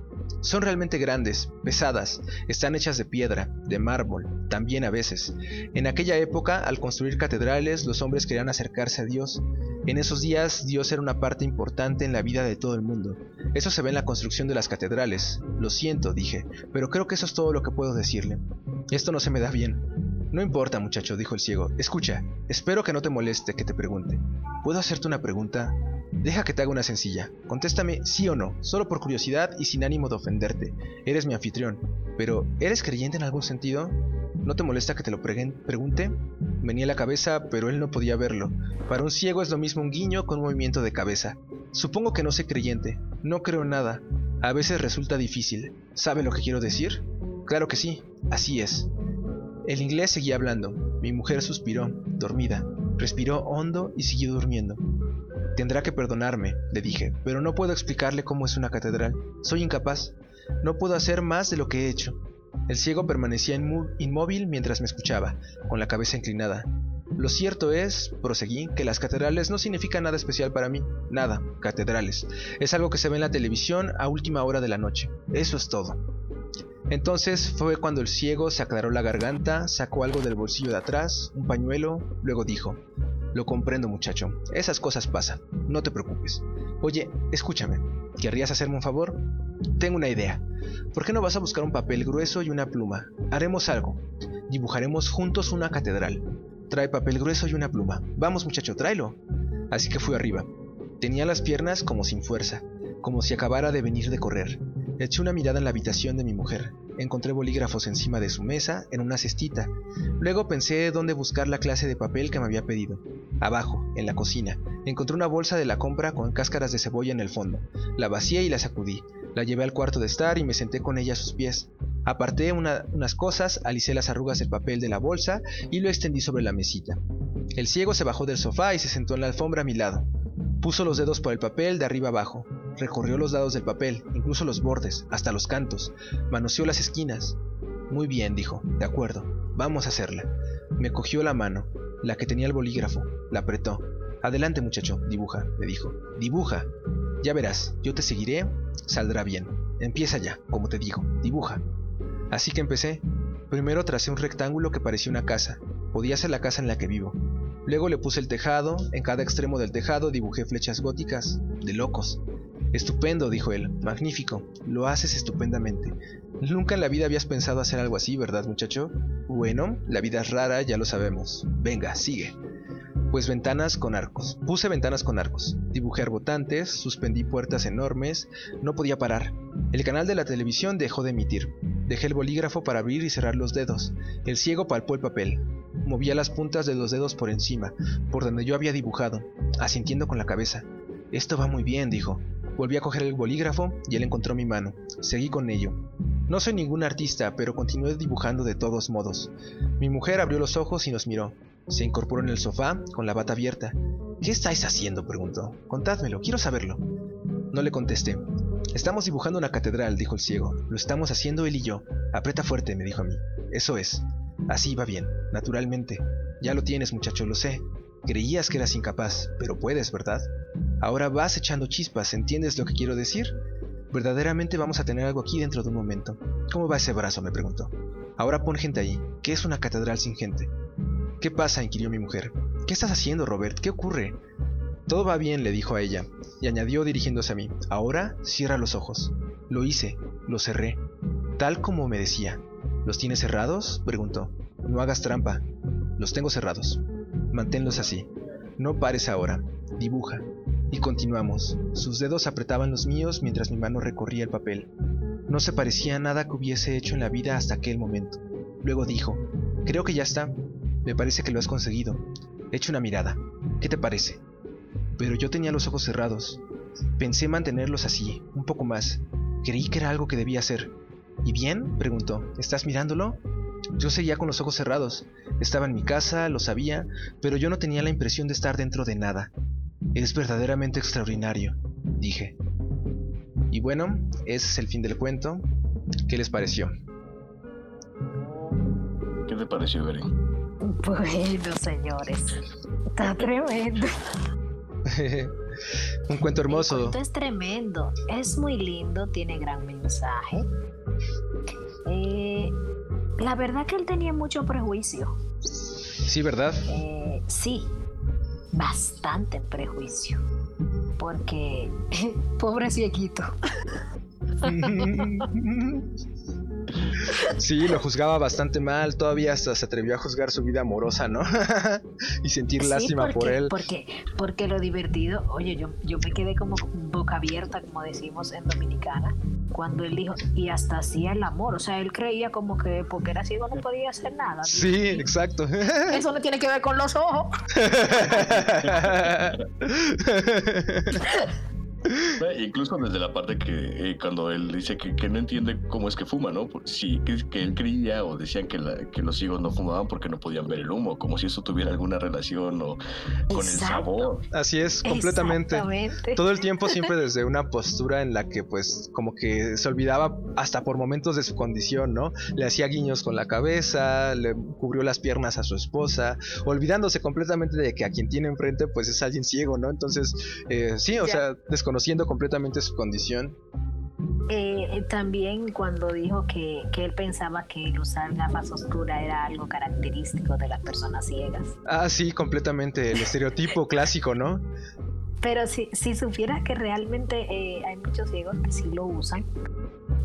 Son realmente grandes, pesadas, están hechas de piedra, de mármol, también a veces. En aquella época, al construir catedrales, los hombres querían acercarse a Dios. En esos días, Dios era una parte importante en la vida de todo el mundo. Eso se ve en la construcción de las catedrales. Lo siento, dije, pero creo que eso es todo lo que puedo decirle. Esto no se me da bien. No importa, muchacho, dijo el ciego. Escucha, espero que no te moleste que te pregunte. ¿Puedo hacerte una pregunta? Deja que te haga una sencilla. Contéstame sí o no, solo por curiosidad y sin ánimo de ofenderte. Eres mi anfitrión. Pero, ¿eres creyente en algún sentido? ¿No te molesta que te lo pregunte? Venía la cabeza, pero él no podía verlo. Para un ciego es lo mismo un guiño con un movimiento de cabeza. Supongo que no sé creyente. No creo en nada. A veces resulta difícil. ¿Sabe lo que quiero decir? Claro que sí, así es. El inglés seguía hablando. Mi mujer suspiró, dormida. Respiró hondo y siguió durmiendo. Tendrá que perdonarme, le dije, pero no puedo explicarle cómo es una catedral. Soy incapaz. No puedo hacer más de lo que he hecho. El ciego permanecía inmóvil mientras me escuchaba, con la cabeza inclinada. Lo cierto es, proseguí, que las catedrales no significan nada especial para mí. Nada, catedrales. Es algo que se ve en la televisión a última hora de la noche. Eso es todo. Entonces fue cuando el ciego se aclaró la garganta, sacó algo del bolsillo de atrás, un pañuelo, luego dijo, lo comprendo muchacho, esas cosas pasan, no te preocupes. Oye, escúchame, ¿querrías hacerme un favor? Tengo una idea. ¿Por qué no vas a buscar un papel grueso y una pluma? Haremos algo. Dibujaremos juntos una catedral. Trae papel grueso y una pluma. Vamos muchacho, tráelo. Así que fui arriba. Tenía las piernas como sin fuerza, como si acabara de venir de correr. Eché una mirada en la habitación de mi mujer. Encontré bolígrafos encima de su mesa, en una cestita. Luego pensé dónde buscar la clase de papel que me había pedido. Abajo, en la cocina, encontré una bolsa de la compra con cáscaras de cebolla en el fondo. La vacié y la sacudí. La llevé al cuarto de estar y me senté con ella a sus pies. Aparté unas cosas, alicé las arrugas del papel de la bolsa y lo extendí sobre la mesita. El ciego se bajó del sofá y se sentó en la alfombra a mi lado. Puso los dedos por el papel de arriba abajo. Recorrió los lados del papel, incluso los bordes, hasta los cantos. Manoseó las esquinas. Muy bien, dijo. De acuerdo. Vamos a hacerla. Me cogió la mano, la que tenía el bolígrafo. La apretó. Adelante, muchacho. Dibuja, le dijo. Dibuja. Ya verás, yo te seguiré. Saldrá bien. Empieza ya, como te digo. Dibuja. Así que empecé. Primero tracé un rectángulo que parecía una casa. Podía ser la casa en la que vivo. Luego le puse el tejado, en cada extremo del tejado dibujé flechas góticas, de locos. Estupendo, dijo él, magnífico, lo haces estupendamente. Nunca en la vida habías pensado hacer algo así, ¿verdad, muchacho? Bueno, la vida es rara, ya lo sabemos. Venga, sigue. Pues ventanas con arcos. Puse ventanas con arcos. Dibujé arbotantes, suspendí puertas enormes, no podía parar. El canal de la televisión dejó de emitir. Dejé el bolígrafo para abrir y cerrar los dedos. El ciego palpó el papel. Movía las puntas de los dedos por encima, por donde yo había dibujado, asintiendo con la cabeza. Esto va muy bien, dijo. Volví a coger el bolígrafo y él encontró mi mano. Seguí con ello. No soy ningún artista, pero continué dibujando de todos modos. Mi mujer abrió los ojos y nos miró. Se incorporó en el sofá, con la bata abierta. ¿Qué estáis haciendo? preguntó. Contádmelo, quiero saberlo. No le contesté. Estamos dibujando una catedral, dijo el ciego. Lo estamos haciendo él y yo. Aprieta fuerte, me dijo a mí. Eso es. Así va bien, naturalmente. Ya lo tienes, muchacho, lo sé. Creías que eras incapaz, pero puedes, ¿verdad? Ahora vas echando chispas, ¿entiendes lo que quiero decir? Verdaderamente vamos a tener algo aquí dentro de un momento. ¿Cómo va ese brazo? me preguntó. Ahora pon gente ahí. ¿Qué es una catedral sin gente? ¿Qué pasa? inquirió mi mujer. ¿Qué estás haciendo, Robert? ¿Qué ocurre? Todo va bien, le dijo a ella, y añadió dirigiéndose a mí. Ahora cierra los ojos. Lo hice, lo cerré, tal como me decía. ¿Los tienes cerrados? preguntó. No hagas trampa. Los tengo cerrados. Manténlos así. No pares ahora. Dibuja. Y continuamos. Sus dedos apretaban los míos mientras mi mano recorría el papel. No se parecía a nada que hubiese hecho en la vida hasta aquel momento. Luego dijo, creo que ya está. Me parece que lo has conseguido. Echa una mirada. ¿Qué te parece? Pero yo tenía los ojos cerrados. Pensé mantenerlos así, un poco más. Creí que era algo que debía hacer. ¿Y bien? preguntó. ¿Estás mirándolo? Yo seguía con los ojos cerrados. Estaba en mi casa, lo sabía, pero yo no tenía la impresión de estar dentro de nada. Es verdaderamente extraordinario, dije. Y bueno, ese es el fin del cuento. ¿Qué les pareció? ¿Qué te pareció, Gary? Bueno, señores, está tremendo. Un cuento hermoso. El cuento es tremendo, es muy lindo, tiene gran mensaje. Eh, la verdad que él tenía mucho prejuicio. Sí, ¿verdad? Eh, sí, bastante prejuicio. Porque, pobre cieguito. Sí, lo juzgaba bastante mal, todavía hasta se atrevió a juzgar su vida amorosa, ¿no? y sentir Sí, lástima por él. Porque, porque lo divertido, oye, yo, yo me quedé como boca abierta, como decimos en Dominicana, cuando él dijo, y hasta hacía el amor. O sea, él creía como que porque era ciego no podía hacer nada. Sí, exacto. Eso no tiene que ver con los ojos. Incluso desde la parte que eh, cuando él dice que, que no entiende cómo es que fuma, ¿no? Por- Sí, que, que él creía o decían que, la- que los ciegos no fumaban porque no podían ver el humo, como si eso tuviera alguna relación o con el sabor. Así es, completamente. Todo el tiempo siempre desde una postura en la que pues como que se olvidaba hasta por momentos de su condición, ¿no? Le hacía guiños con la cabeza, le cubrió las piernas a su esposa, olvidándose completamente de que a quien tiene enfrente pues es alguien ciego, ¿no? Entonces, eh, sí, o Ya. sea, desconociendo completamente su condición. Eh, eh, también cuando dijo que, que él pensaba que el usar gafas oscuras era algo característico de las personas ciegas. Ah, sí, completamente, el estereotipo clásico, ¿no? Pero si, si supieras que realmente eh, hay muchos ciegos que sí lo usan,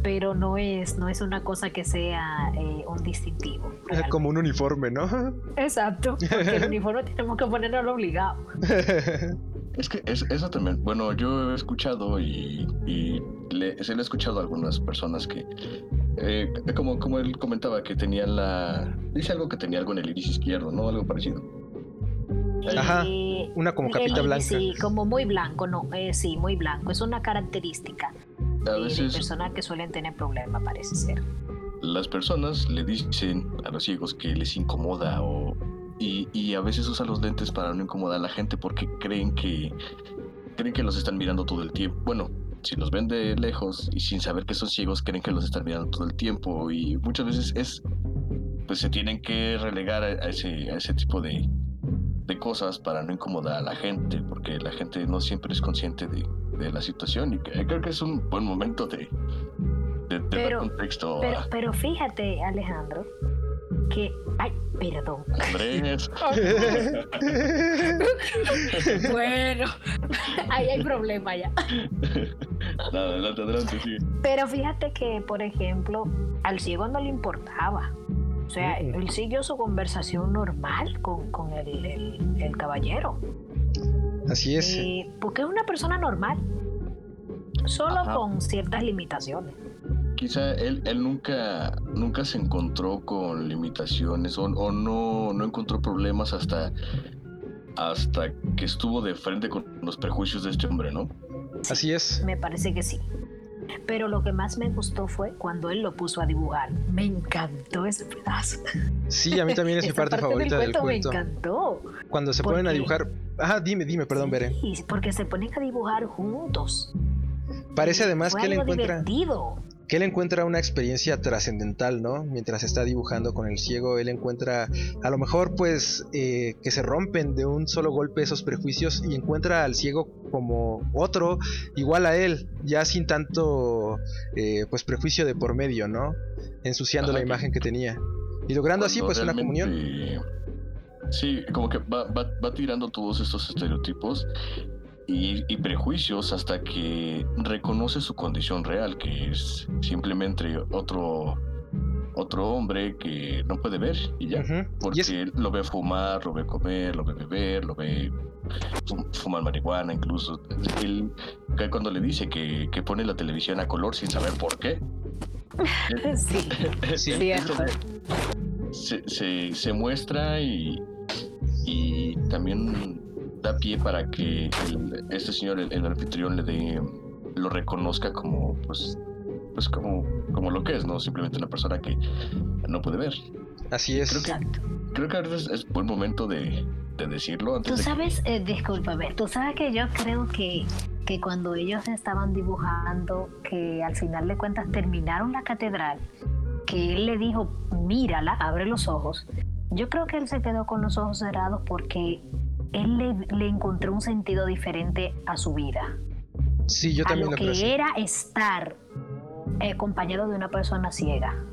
pero no es, no es una cosa que sea eh, un distintivo. realmente. Como un uniforme, ¿no? Exacto, porque el uniforme tenemos que ponerlo obligado. Es que es- eso también, bueno, yo he escuchado y, y le, se lo he escuchado a algunas personas que, eh, como, como él comentaba, que tenía la... Dice algo que tenía algo en el iris izquierdo, ¿no? Algo parecido. Ajá, una como el capita iris, blanca. Sí, como muy blanco, no, eh, sí, muy blanco. Es una característica A de, de veces personas que suelen tener problemas, parece ser. las personas le dicen a los ciegos que les incomoda o... Y, y a veces usan los lentes para no incomodar a la gente porque creen que creen que los están mirando todo el tiempo. Bueno, si los ven de lejos y sin saber que son ciegos, creen que los están mirando todo el tiempo y muchas veces es pues se tienen que relegar a, a ese a ese tipo de, de cosas para no incomodar a la gente, porque la gente no siempre es consciente de, de la situación y creo que es un buen momento de, de, de dar Pero- contexto Pero, a pero fíjate, Alejandro, que. Ay, perdón. Andrés. bueno, ahí hay problema ya. No, adelante, adelante, sí. Pero fíjate que, por ejemplo, al ciego no le importaba. O sea, él siguió su conversación normal con, con el, el- el caballero. Así es. Porque es una persona normal. Solo Ajá. con ciertas limitaciones. Quizá él, él nunca, nunca se encontró con limitaciones o, o no, no encontró problemas hasta, hasta que estuvo de frente con los prejuicios de este hombre, ¿no? Así es. Me parece que sí. Pero lo que más me gustó fue cuando él lo puso a dibujar. Me encantó ese pedazo. Sí, a mí también es mi Esa parte, favorita del cuento. Me encantó. Cuando se ¿Por ponen a dibujar. Ajá, dime, dime, perdón, Bere. Sí, porque se ponen a dibujar juntos. Parece además Fue que él encuentra. divertido. Que él encuentra una experiencia trascendental, ¿no? Mientras está dibujando con el ciego, él encuentra, a lo mejor, pues, eh, que se rompen de un solo golpe esos prejuicios y encuentra al ciego como otro, igual a él, ya sin tanto, eh, pues, prejuicio de por medio, ¿no? Ensuciando Ajá, la imagen que tenía. Y logrando así, pues, una comunión. Sí, como que va, va, va tirando todos estos estereotipos y, y prejuicios hasta que reconoce su condición real, que es simplemente otro, otro hombre que no puede ver y ya. Porque Y es, él lo ve fumar, lo ve comer, lo ve beber, lo ve fum- fumar marihuana incluso. Él, cuando le dice que, que pone la televisión a color sin saber por qué, Sí, sí, cierto. se, se, se muestra y, y también da pie para que el- este señor, el, el anfitrión, le dé, lo reconozca como, pues, pues como, como lo que es, ¿no? Simplemente una persona que no puede ver. así es. Creo que, Exacto. creo que ahorita es, es buen momento de, de decirlo antes Tú de que- sabes, eh, discúlpame, tú sabes que yo creo que, que cuando ellos estaban dibujando, que al final de cuentas terminaron la catedral, que él le dijo, mírala, abre los ojos. Yo creo que él se quedó con los ojos cerrados porque él le, le encontró un sentido diferente a su vida. Sí, yo a también lo lo creo que era estar eh, acompañado de una persona ciega.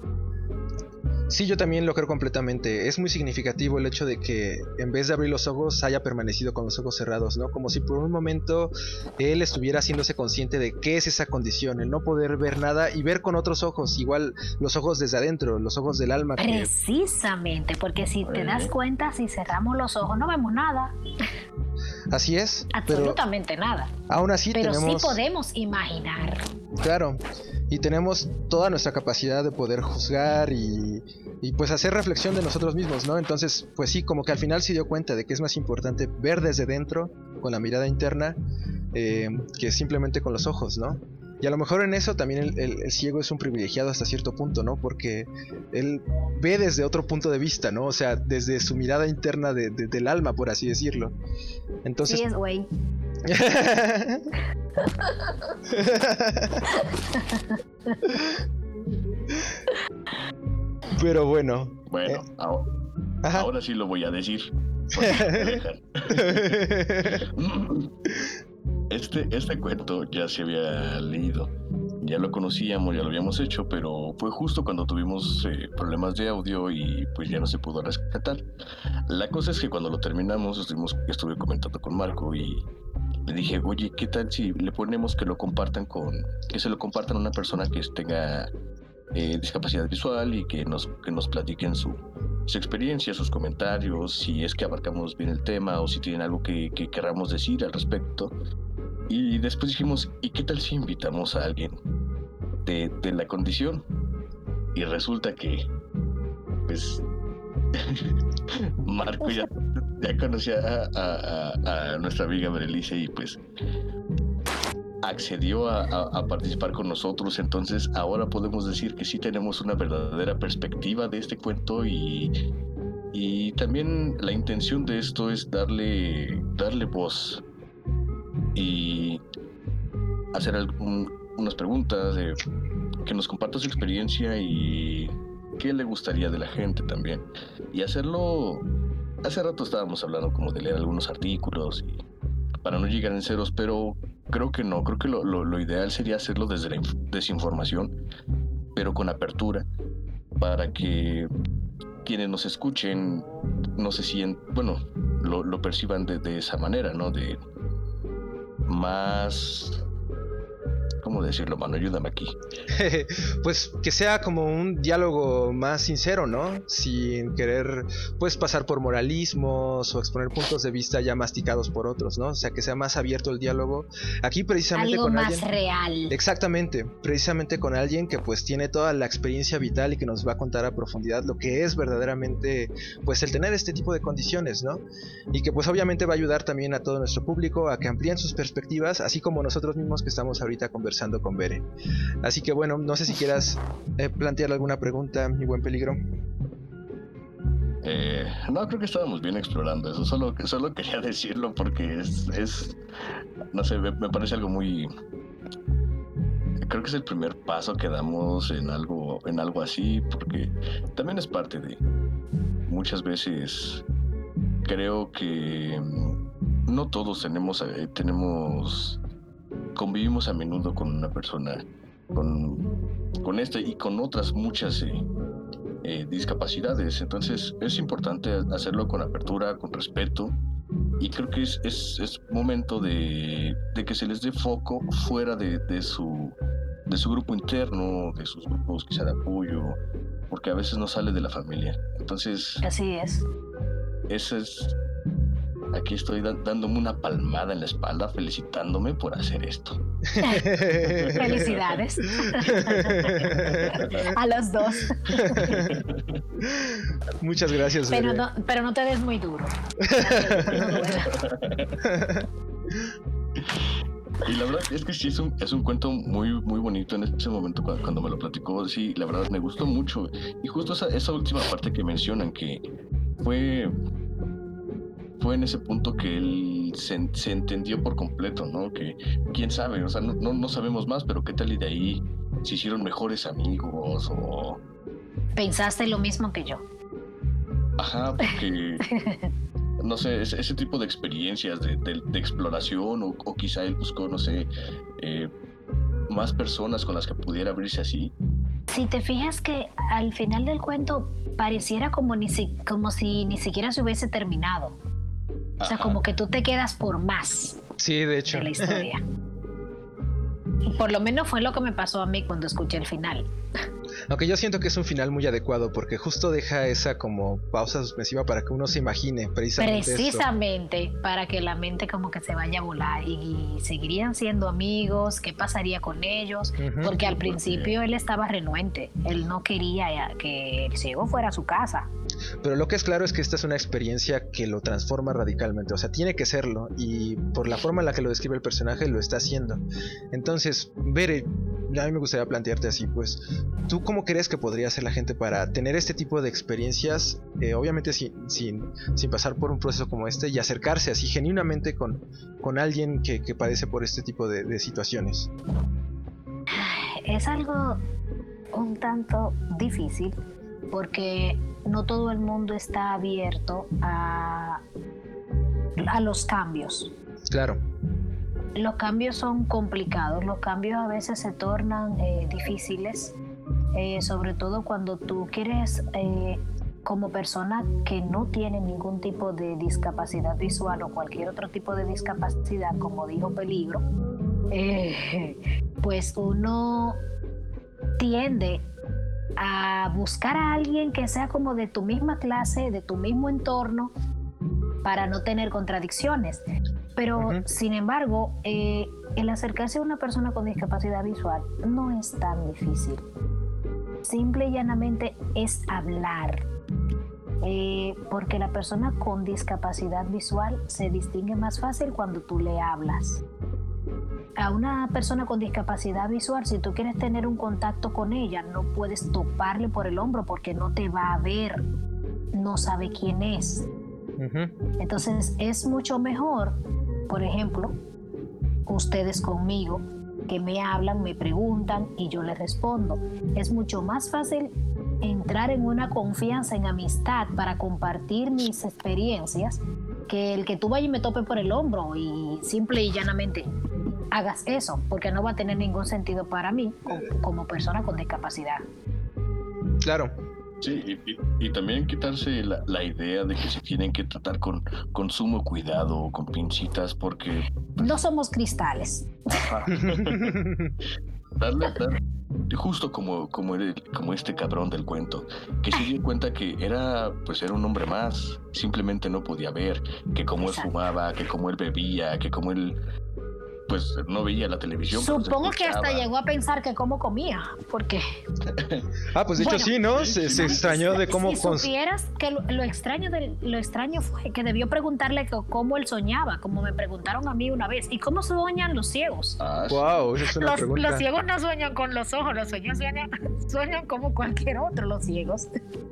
Sí, yo también lo creo completamente. Es muy significativo el hecho de que en vez de abrir los ojos haya permanecido con los ojos cerrados, ¿no? Como si por un momento él estuviera haciéndose consciente de qué es esa condición, el no poder ver nada y ver con otros ojos, igual los ojos desde adentro, los ojos del alma. Precisamente, porque si te das cuenta, si cerramos los ojos no vemos nada. Así es. Absolutamente nada. Aún así pero sí podemos imaginar. Claro. Y tenemos toda nuestra capacidad de poder juzgar y, y, pues hacer reflexión de nosotros mismos, ¿no? Entonces, pues sí, como que al final se dio cuenta de que es más importante ver desde dentro, con la mirada interna, eh, que simplemente con los ojos, ¿no? Y a lo mejor en eso también el, ciego es un privilegiado hasta cierto punto, ¿no? Porque él ve desde otro punto de vista, ¿no? O sea, desde su mirada interna de, del alma, por así decirlo. Entonces... Sí, es güey. Pero bueno. Bueno, eh, ahora, sí lo voy a decir. Este, este cuento ya se había leído, ya lo conocíamos, ya lo habíamos hecho, pero fue justo cuando tuvimos eh, problemas de audio y pues ya no se pudo rescatar. La cosa es que cuando lo terminamos, estuvimos, estuve comentando con Marco y le dije, oye, ¿qué tal si le ponemos que lo compartan con, que se lo compartan a una persona que tenga eh, discapacidad visual y que nos, que nos platiquen su, su experiencia, sus comentarios, si es que abarcamos bien el tema o si tienen algo que, que queramos decir al respecto. Y después dijimos, ¿y qué tal si invitamos a alguien de, la condición? Y resulta que, pues, Marco ya, conocía a, nuestra amiga Berelice y pues accedió a, participar con nosotros, entonces ahora podemos decir que sí tenemos una verdadera perspectiva de este cuento y, y también la intención de esto es darle, darle voz y hacer unas preguntas, que nos comparta su experiencia y qué le gustaría de la gente también. Y hacerlo, hace rato estábamos hablando como de leer algunos artículos para no llegar en ceros, pero creo que no, creo que lo, ideal sería hacerlo desde la desinformación, pero con apertura, para que quienes nos escuchen no se sientan, bueno, lo, perciban de, de, esa manera, ¿no? De, más ¿Cómo decirlo, mano? Ayúdame aquí. pues que sea como un diálogo más sincero, ¿no? Sin querer, pues, pasar por moralismos o exponer puntos de vista ya masticados por otros, ¿no? O sea, que sea más abierto el diálogo. Aquí precisamente Algo con más real. Exactamente, precisamente con alguien que pues tiene toda la experiencia vital y que nos va a contar a profundidad lo que es verdaderamente, pues, el tener este tipo de condiciones, ¿no? Y que pues obviamente va a ayudar también a todo nuestro público a que amplíen sus perspectivas, así como nosotros mismos que estamos ahorita conversando con Bere. Así que bueno, no sé si quieras eh, plantear alguna pregunta, mi buen peligro. Eh, no, creo que estábamos bien explorando eso. Solo, solo quería decirlo porque es, es no sé, me, parece algo muy. Creo que es el primer paso que damos en algo, en algo así, porque también es parte de. Muchas veces creo que mm, no todos tenemos, eh, tenemos convivimos a menudo con una persona con, con esta y con otras muchas eh, eh, discapacidades. Entonces es importante hacerlo con apertura, con respeto. Y creo que es, es, momento de, de, que se les dé foco fuera de, de, su, de su grupo interno, de sus grupos quizá de apoyo, porque a veces no sale de la familia. Entonces... Así es. Ese es Aquí estoy dándome una palmada en la espalda, felicitándome por hacer esto. Felicidades. A los dos. Muchas gracias. Pero no, pero no te des muy duro. Y la verdad es que sí es un, es un cuento muy, muy bonito en ese momento cuando, me lo platicó. Sí, la verdad me gustó mucho. Y justo esa, esa última parte que mencionan, que fue fue en ese punto que él se, se, entendió por completo, ¿no? Que quién sabe, o sea, no, no, sabemos más, pero qué tal y de ahí se hicieron mejores amigos o... Pensaste lo mismo que yo. Ajá, porque... no sé, ese, tipo de experiencias de, de, exploración o, o, quizá él buscó, no sé, eh, más personas con las que pudiera abrirse así. si te fijas que al final del cuento pareciera como, ni si, como si ni siquiera se hubiese terminado. O sea, Ajá. como que tú te quedas por más Sí, de hecho. de la historia. Por lo menos fue lo que me pasó a mí cuando escuché el final. Aunque yo siento que es un final muy adecuado porque justo deja esa como pausa suspensiva para que uno se imagine precisamente esto. Precisamente para que la mente como que se vaya a volar y, seguirían siendo amigos, qué pasaría con ellos, porque al principio él estaba renuente, él no quería que el ciego fuera a su casa. Pero lo que es claro es que esta es una experiencia que lo transforma radicalmente, o sea, tiene que serlo y por la forma en la que lo describe el personaje lo está haciendo. Entonces, Bere, a mí me gustaría plantearte así, pues, ¿tú cómo crees que podría hacer la gente para tener este tipo de experiencias, eh, obviamente sin, sin, sin pasar por un proceso como este y acercarse así genuinamente con, con alguien que, que padece por este tipo de, de situaciones? Es algo un tanto difícil porque no todo el mundo está abierto a, a los cambios. Claro, Los cambios son complicados, los cambios a veces se tornan eh, difíciles, eh, sobre todo cuando tú quieres, eh, como persona que no tiene ningún tipo de discapacidad visual o cualquier otro tipo de discapacidad, como dijo Peligro, eh, pues uno tiende a buscar a alguien que sea como de tu misma clase, de tu mismo entorno, para no tener contradicciones. Pero, sin embargo, eh, el acercarse a una persona con discapacidad visual no es tan difícil. Simple y llanamente es hablar. Eh, porque la persona con discapacidad visual se distingue más fácil cuando tú le hablas. A una persona con discapacidad visual, si tú quieres tener un contacto con ella, no puedes toparle por el hombro porque no te va a ver, no sabe quién es. Entonces es mucho mejor, por ejemplo, ustedes conmigo, que me hablan, me preguntan y yo les respondo. Es mucho más fácil entrar en una confianza, en amistad para compartir mis experiencias que el que tú vayas y me tope por el hombro y simple y llanamente hagas eso, porque no va a tener ningún sentido para mí como, como persona con discapacidad. claro. Sí, y, y- y también quitarse la, la idea de que se tienen que tratar con, con sumo cuidado, con pincitas, porque No somos cristales. darle, dar- justo como, como, el- como este cabrón del cuento, que se dio cuenta que era, pues era un hombre más, simplemente no podía ver, que como él fumaba, que como él bebía, que como él, pues no veía la televisión. Supongo que hasta llegó a pensar que cómo comía, porque Ah, pues de hecho Bueno, sí, ¿no? sí, Se, sí, se no. extrañó de cómo... si cons- supieras que lo, lo extraño del- lo extraño fue que debió preguntarle cómo él soñaba, como me preguntaron a mí una vez, ¿y cómo sueñan los ciegos? Ah. Wow, esa es una Los, pregunta. los ciegos no sueñan con los ojos, los sueños sueñan, sueñan como cualquier otro, los ciegos.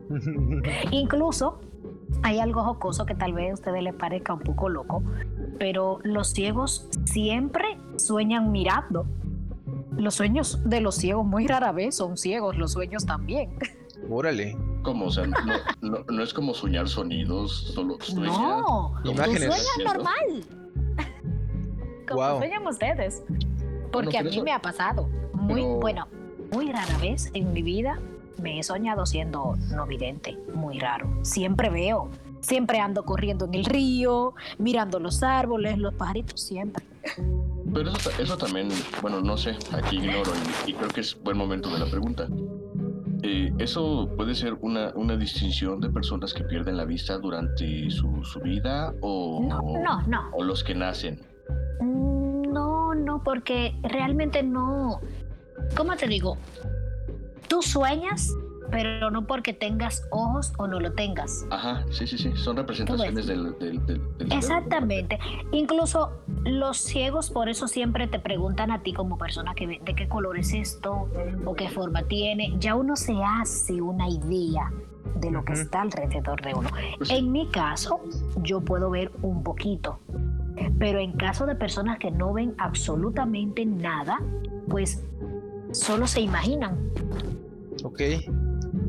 Incluso hay algo jocoso que tal vez a ustedes les parezca un poco loco, pero los ciegos siempre sueñan mirando. Los sueños de los ciegos muy rara vez son ciegos, los sueños también. Órale. Como, o sea, no, no, no es como soñar sonidos, solo sueñas. No, tú Imágenes. sueñas normal. Como Wow. sueñan ustedes. Porque a mí eso- me ha pasado. Muy, pero- bueno, muy rara vez en mi vida me he soñado siendo no vidente. Muy raro. Siempre veo. Siempre ando corriendo en el río, mirando los árboles, los pajaritos, siempre. Pero eso, eso también, bueno, no sé, aquí ignoro y, y creo que es buen momento de la pregunta. Eh, ¿Eso puede ser una, una distinción de personas que pierden la vista durante su, su vida o, No, no, no. o los que nacen? Mm, No, no, porque realmente no. ¿Cómo te digo? Tú sueñas, pero no porque tengas ojos o no lo tengas. Ajá, sí, sí, sí, son representaciones del, del, del- del cerebro. Exactamente. Incluso los ciegos por eso siempre te preguntan a ti como persona que ve- de qué color es esto o qué forma tiene. Ya uno se hace una idea de lo que está alrededor de uno. Pues- En mi caso, yo puedo ver un poquito. Pero en caso de personas que no ven absolutamente nada, pues solo se imaginan. Ok.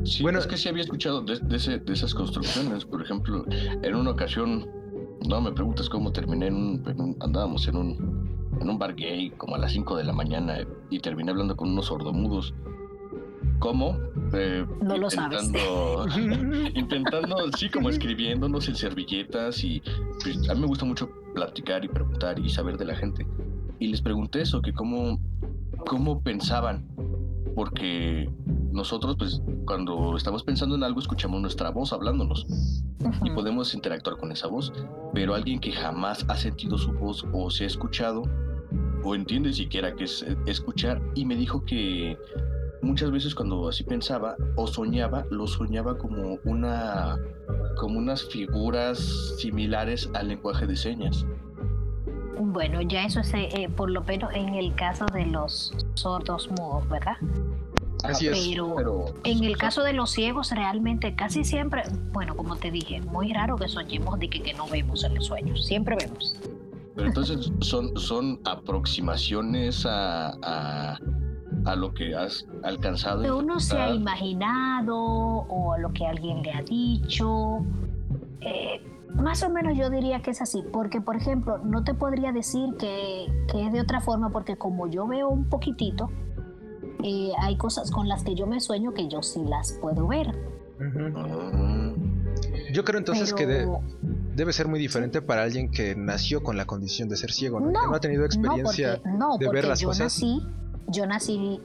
Sí, Bueno- es que sí había escuchado de, de ese- de esas construcciones. Por ejemplo, en una ocasión, no me preguntas cómo terminé en un, en un- andábamos en un, en un bar gay como a las 5 de la mañana y terminé hablando con unos sordomudos. ¿Cómo? Eh, No lo sabes. intentando- intentando, sí, como escribiéndonos en servilletas y pues, a mí me gusta mucho platicar y preguntar y saber de la gente. Y les pregunté eso, que cómo, cómo pensaban, porque nosotros, pues, cuando estamos pensando en algo, escuchamos nuestra voz hablándonos y podemos interactuar con esa voz, pero alguien que jamás ha sentido su voz o se ha escuchado o entiende siquiera que es eh, escuchar y me dijo que muchas veces cuando así pensaba o soñaba, lo soñaba como una como unas figuras similares al lenguaje de señas. Bueno, ya eso es eh, eh, por lo menos en el caso de los sordos mudos, ¿verdad? Así es. Pero, Pero en el caso de los ciegos, realmente casi siempre, bueno, como te dije, muy raro que soñemos de que, que no vemos en los sueños. Siempre vemos. Pero entonces son, son aproximaciones a, a, a lo que has alcanzado. Que uno se ha imaginado o lo que alguien le ha dicho. Eh, más o menos yo diría que es así, porque por ejemplo, no te podría decir que, que es de otra forma, porque como yo veo un poquitito, eh, hay cosas con las que yo me sueño que yo sí las puedo ver. Yo creo entonces que de- debe ser muy diferente para alguien que nació con la condición de ser ciego, ¿no? que No, no ha tenido experiencia. No, porque, no, de ver las yo cosas. nací, yo nací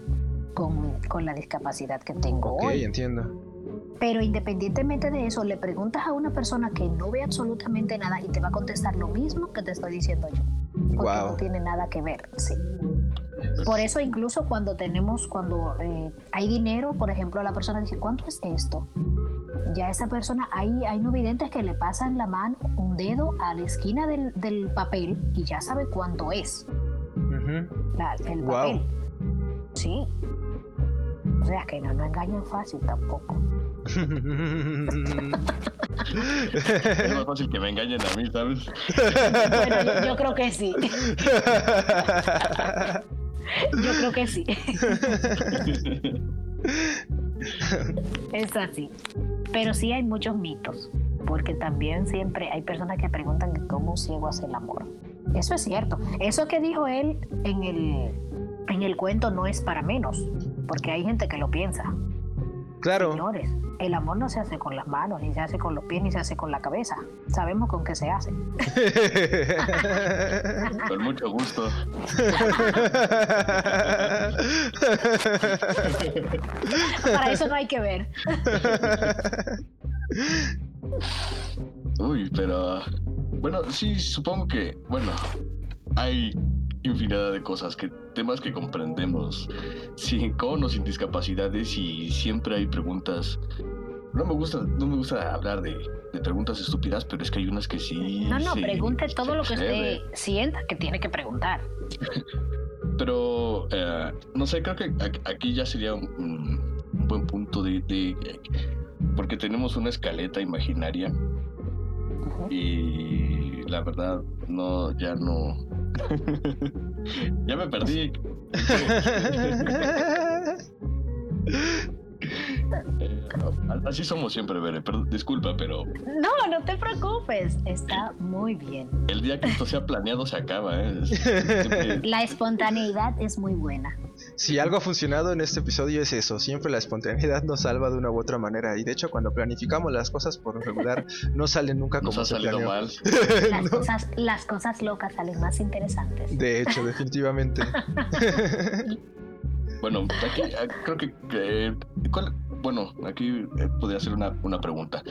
con, con la discapacidad que tengo ok, hoy. entiendo. Pero independientemente de eso, le preguntas a una persona que no ve absolutamente nada y te va a contestar lo mismo que te estoy diciendo yo. Porque no Wow. tiene nada que ver, sí. Por eso incluso cuando tenemos, cuando eh, hay dinero, por ejemplo, la persona dice, ¿cuánto es esto? Ya esa persona, hay, hay no videntes que le pasan la mano, un dedo a la esquina del, del papel y ya sabe cuánto es la- el Wow. papel. Sí. O sea que no, no engañan fácil tampoco. es más fácil que me engañen a mí, ¿sabes? Bueno, yo, yo creo que sí. Yo creo que sí. Es así. Pero sí hay muchos mitos, porque también siempre hay personas que preguntan cómo un ciego hace el amor. Eso es cierto. Eso que dijo él en el, en el cuento no es para menos, porque hay gente que lo piensa. claro. Señores, el amor no se hace con las manos, ni se hace con los pies, ni se hace con la cabeza. Sabemos con qué se hace. Con mucho gusto. Para eso no hay que ver. Uy, pero bueno, sí, supongo que, bueno, hay infinidad de cosas, que temas que comprendemos, sin con o sin discapacidades y siempre hay preguntas. No me gusta, no me gusta hablar de, de preguntas estúpidas, pero es que hay unas que sí. No, no, se- pregunte todo lo que usted sienta que tiene que preguntar. Pero, eh, no sé, creo que aquí ya sería un, un buen punto de, de- Porque tenemos una escaleta imaginaria y la verdad, no, ya no... ya me perdí. Eh, así somos siempre, Bere, pero disculpa, pero No, no te preocupes. Está muy bien. el día que esto sea planeado se acaba, ¿eh? Siempre- La espontaneidad es muy buena. Si algo ha funcionado en este episodio es eso, siempre la espontaneidad nos salva de una u otra manera y de hecho cuando planificamos las cosas por regular no salen nunca como nos ha se salido planeó. mal. Las, No, cosas, las cosas locas salen más interesantes. de hecho, definitivamente. Bueno, aquí eh, creo que, ¿cuál- bueno, aquí eh, podría hacer una, una pregunta.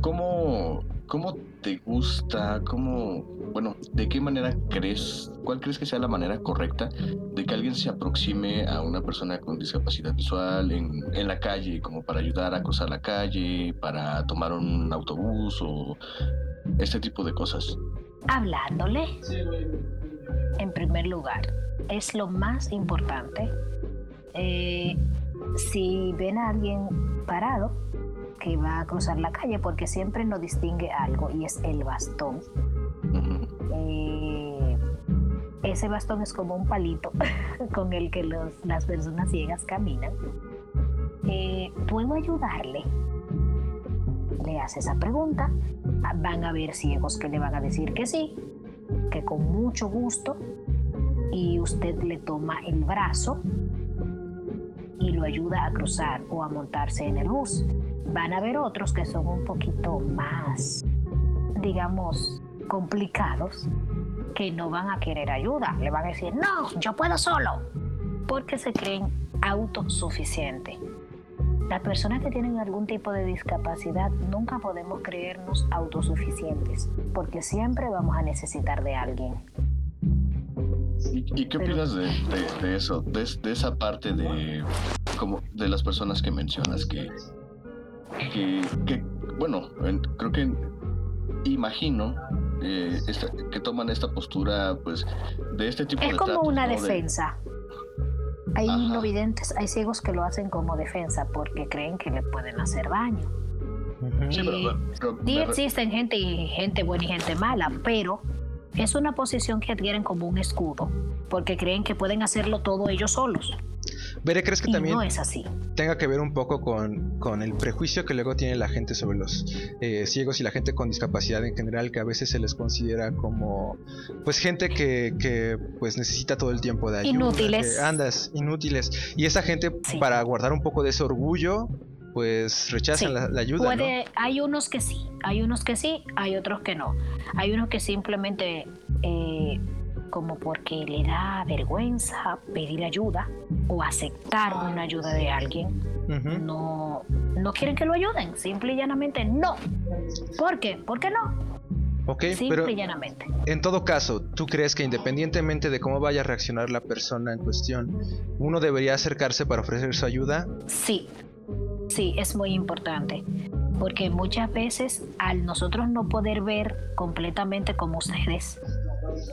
¿Cómo, ¿Cómo te gusta? ¿Cómo, bueno, de qué manera crees, cuál crees que sea la manera correcta de que alguien se aproxime a una persona con discapacidad visual en, en la calle, como para ayudar a cruzar la calle, para tomar un autobús o este tipo de cosas? Hablándole, en primer lugar, es lo más importante. Eh, si ven a alguien parado que va a cruzar la calle, porque siempre nos distingue algo y es el bastón. Eh, ese bastón es como un palito con el que los- las personas ciegas caminan. Eh, ¿Puedo ayudarle? Le hace esa pregunta. Van a haber ciegos que le van a decir que sí, que con mucho gusto, y usted le toma el brazo y lo ayuda a cruzar o a montarse en el bus. Van a haber otros que son un poquito más, digamos, complicados, que no van a querer ayuda. Le van a decir, no, yo puedo solo, porque se creen autosuficientes. Las personas que tienen algún tipo de discapacidad nunca podemos creernos autosuficientes, porque siempre vamos a necesitar de alguien. ¿Y, qué opinas de, eso, de, esa parte de como de las personas que mencionas que, que, bueno, creo que imagino eh, que toman esta postura, pues, de este tipo es de... Es como una defensa. Hay no videntes, hay ciegos que lo hacen como defensa porque creen que le pueden hacer daño. Sí, existen gente y gente buena y gente mala, pero es una posición que adquieren como un escudo, porque creen que pueden hacerlo todo ellos solos. Veré, ¿crees que también no es así. tenga que ver un poco con, con, el prejuicio que luego tiene la gente sobre los eh, ciegos y la gente con discapacidad en general, que a veces se les considera como pues gente que, que pues necesita todo el tiempo de ayuda. Inútiles. andas, inútiles. Y esa gente, para guardar un poco de ese orgullo, pues rechazan la, ayuda. Puede, Hay unos que sí, hay unos que sí, hay otros que no. Hay unos que simplemente, eh, como porque le da vergüenza pedir ayuda o aceptar una ayuda de alguien, no, no quieren que lo ayuden, simple y llanamente no. ¿Por qué? ¿Por qué no? Ok, pero en todo caso, ¿tú crees que independientemente de cómo vaya a reaccionar la persona en cuestión, uno debería acercarse para ofrecer su ayuda? Sí, Sí, es muy importante, porque muchas veces al nosotros no poder ver completamente como ustedes,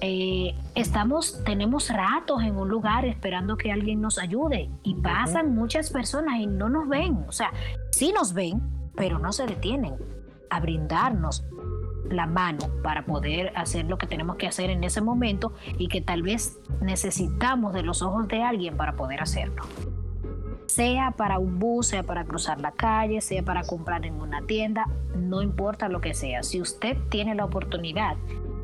eh, estamos, tenemos ratos en un lugar esperando que alguien nos ayude y pasan muchas personas y no nos ven, o sea, sí nos ven, pero no se detienen a brindarnos la mano para poder hacer lo que tenemos que hacer en ese momento y que tal vez necesitamos de los ojos de alguien para poder hacerlo sea para un bus, sea para cruzar la calle, sea para comprar en una tienda, no importa lo que sea. Si usted tiene la oportunidad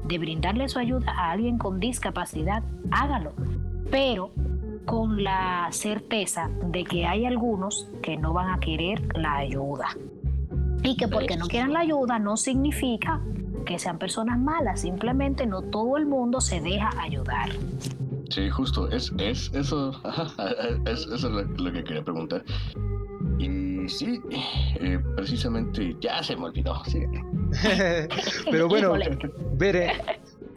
de brindarle su ayuda a alguien con discapacidad, hágalo. Pero con la certeza de que hay algunos que no van a querer la ayuda. Y que porque no quieran la ayuda no significa que sean personas malas, simplemente no todo el mundo se deja ayudar. Sí, justo, es, es eso, es, eso es lo, que quería preguntar. Y sí, eh, precisamente ya se me olvidó. Sí. Pero bueno, Bere,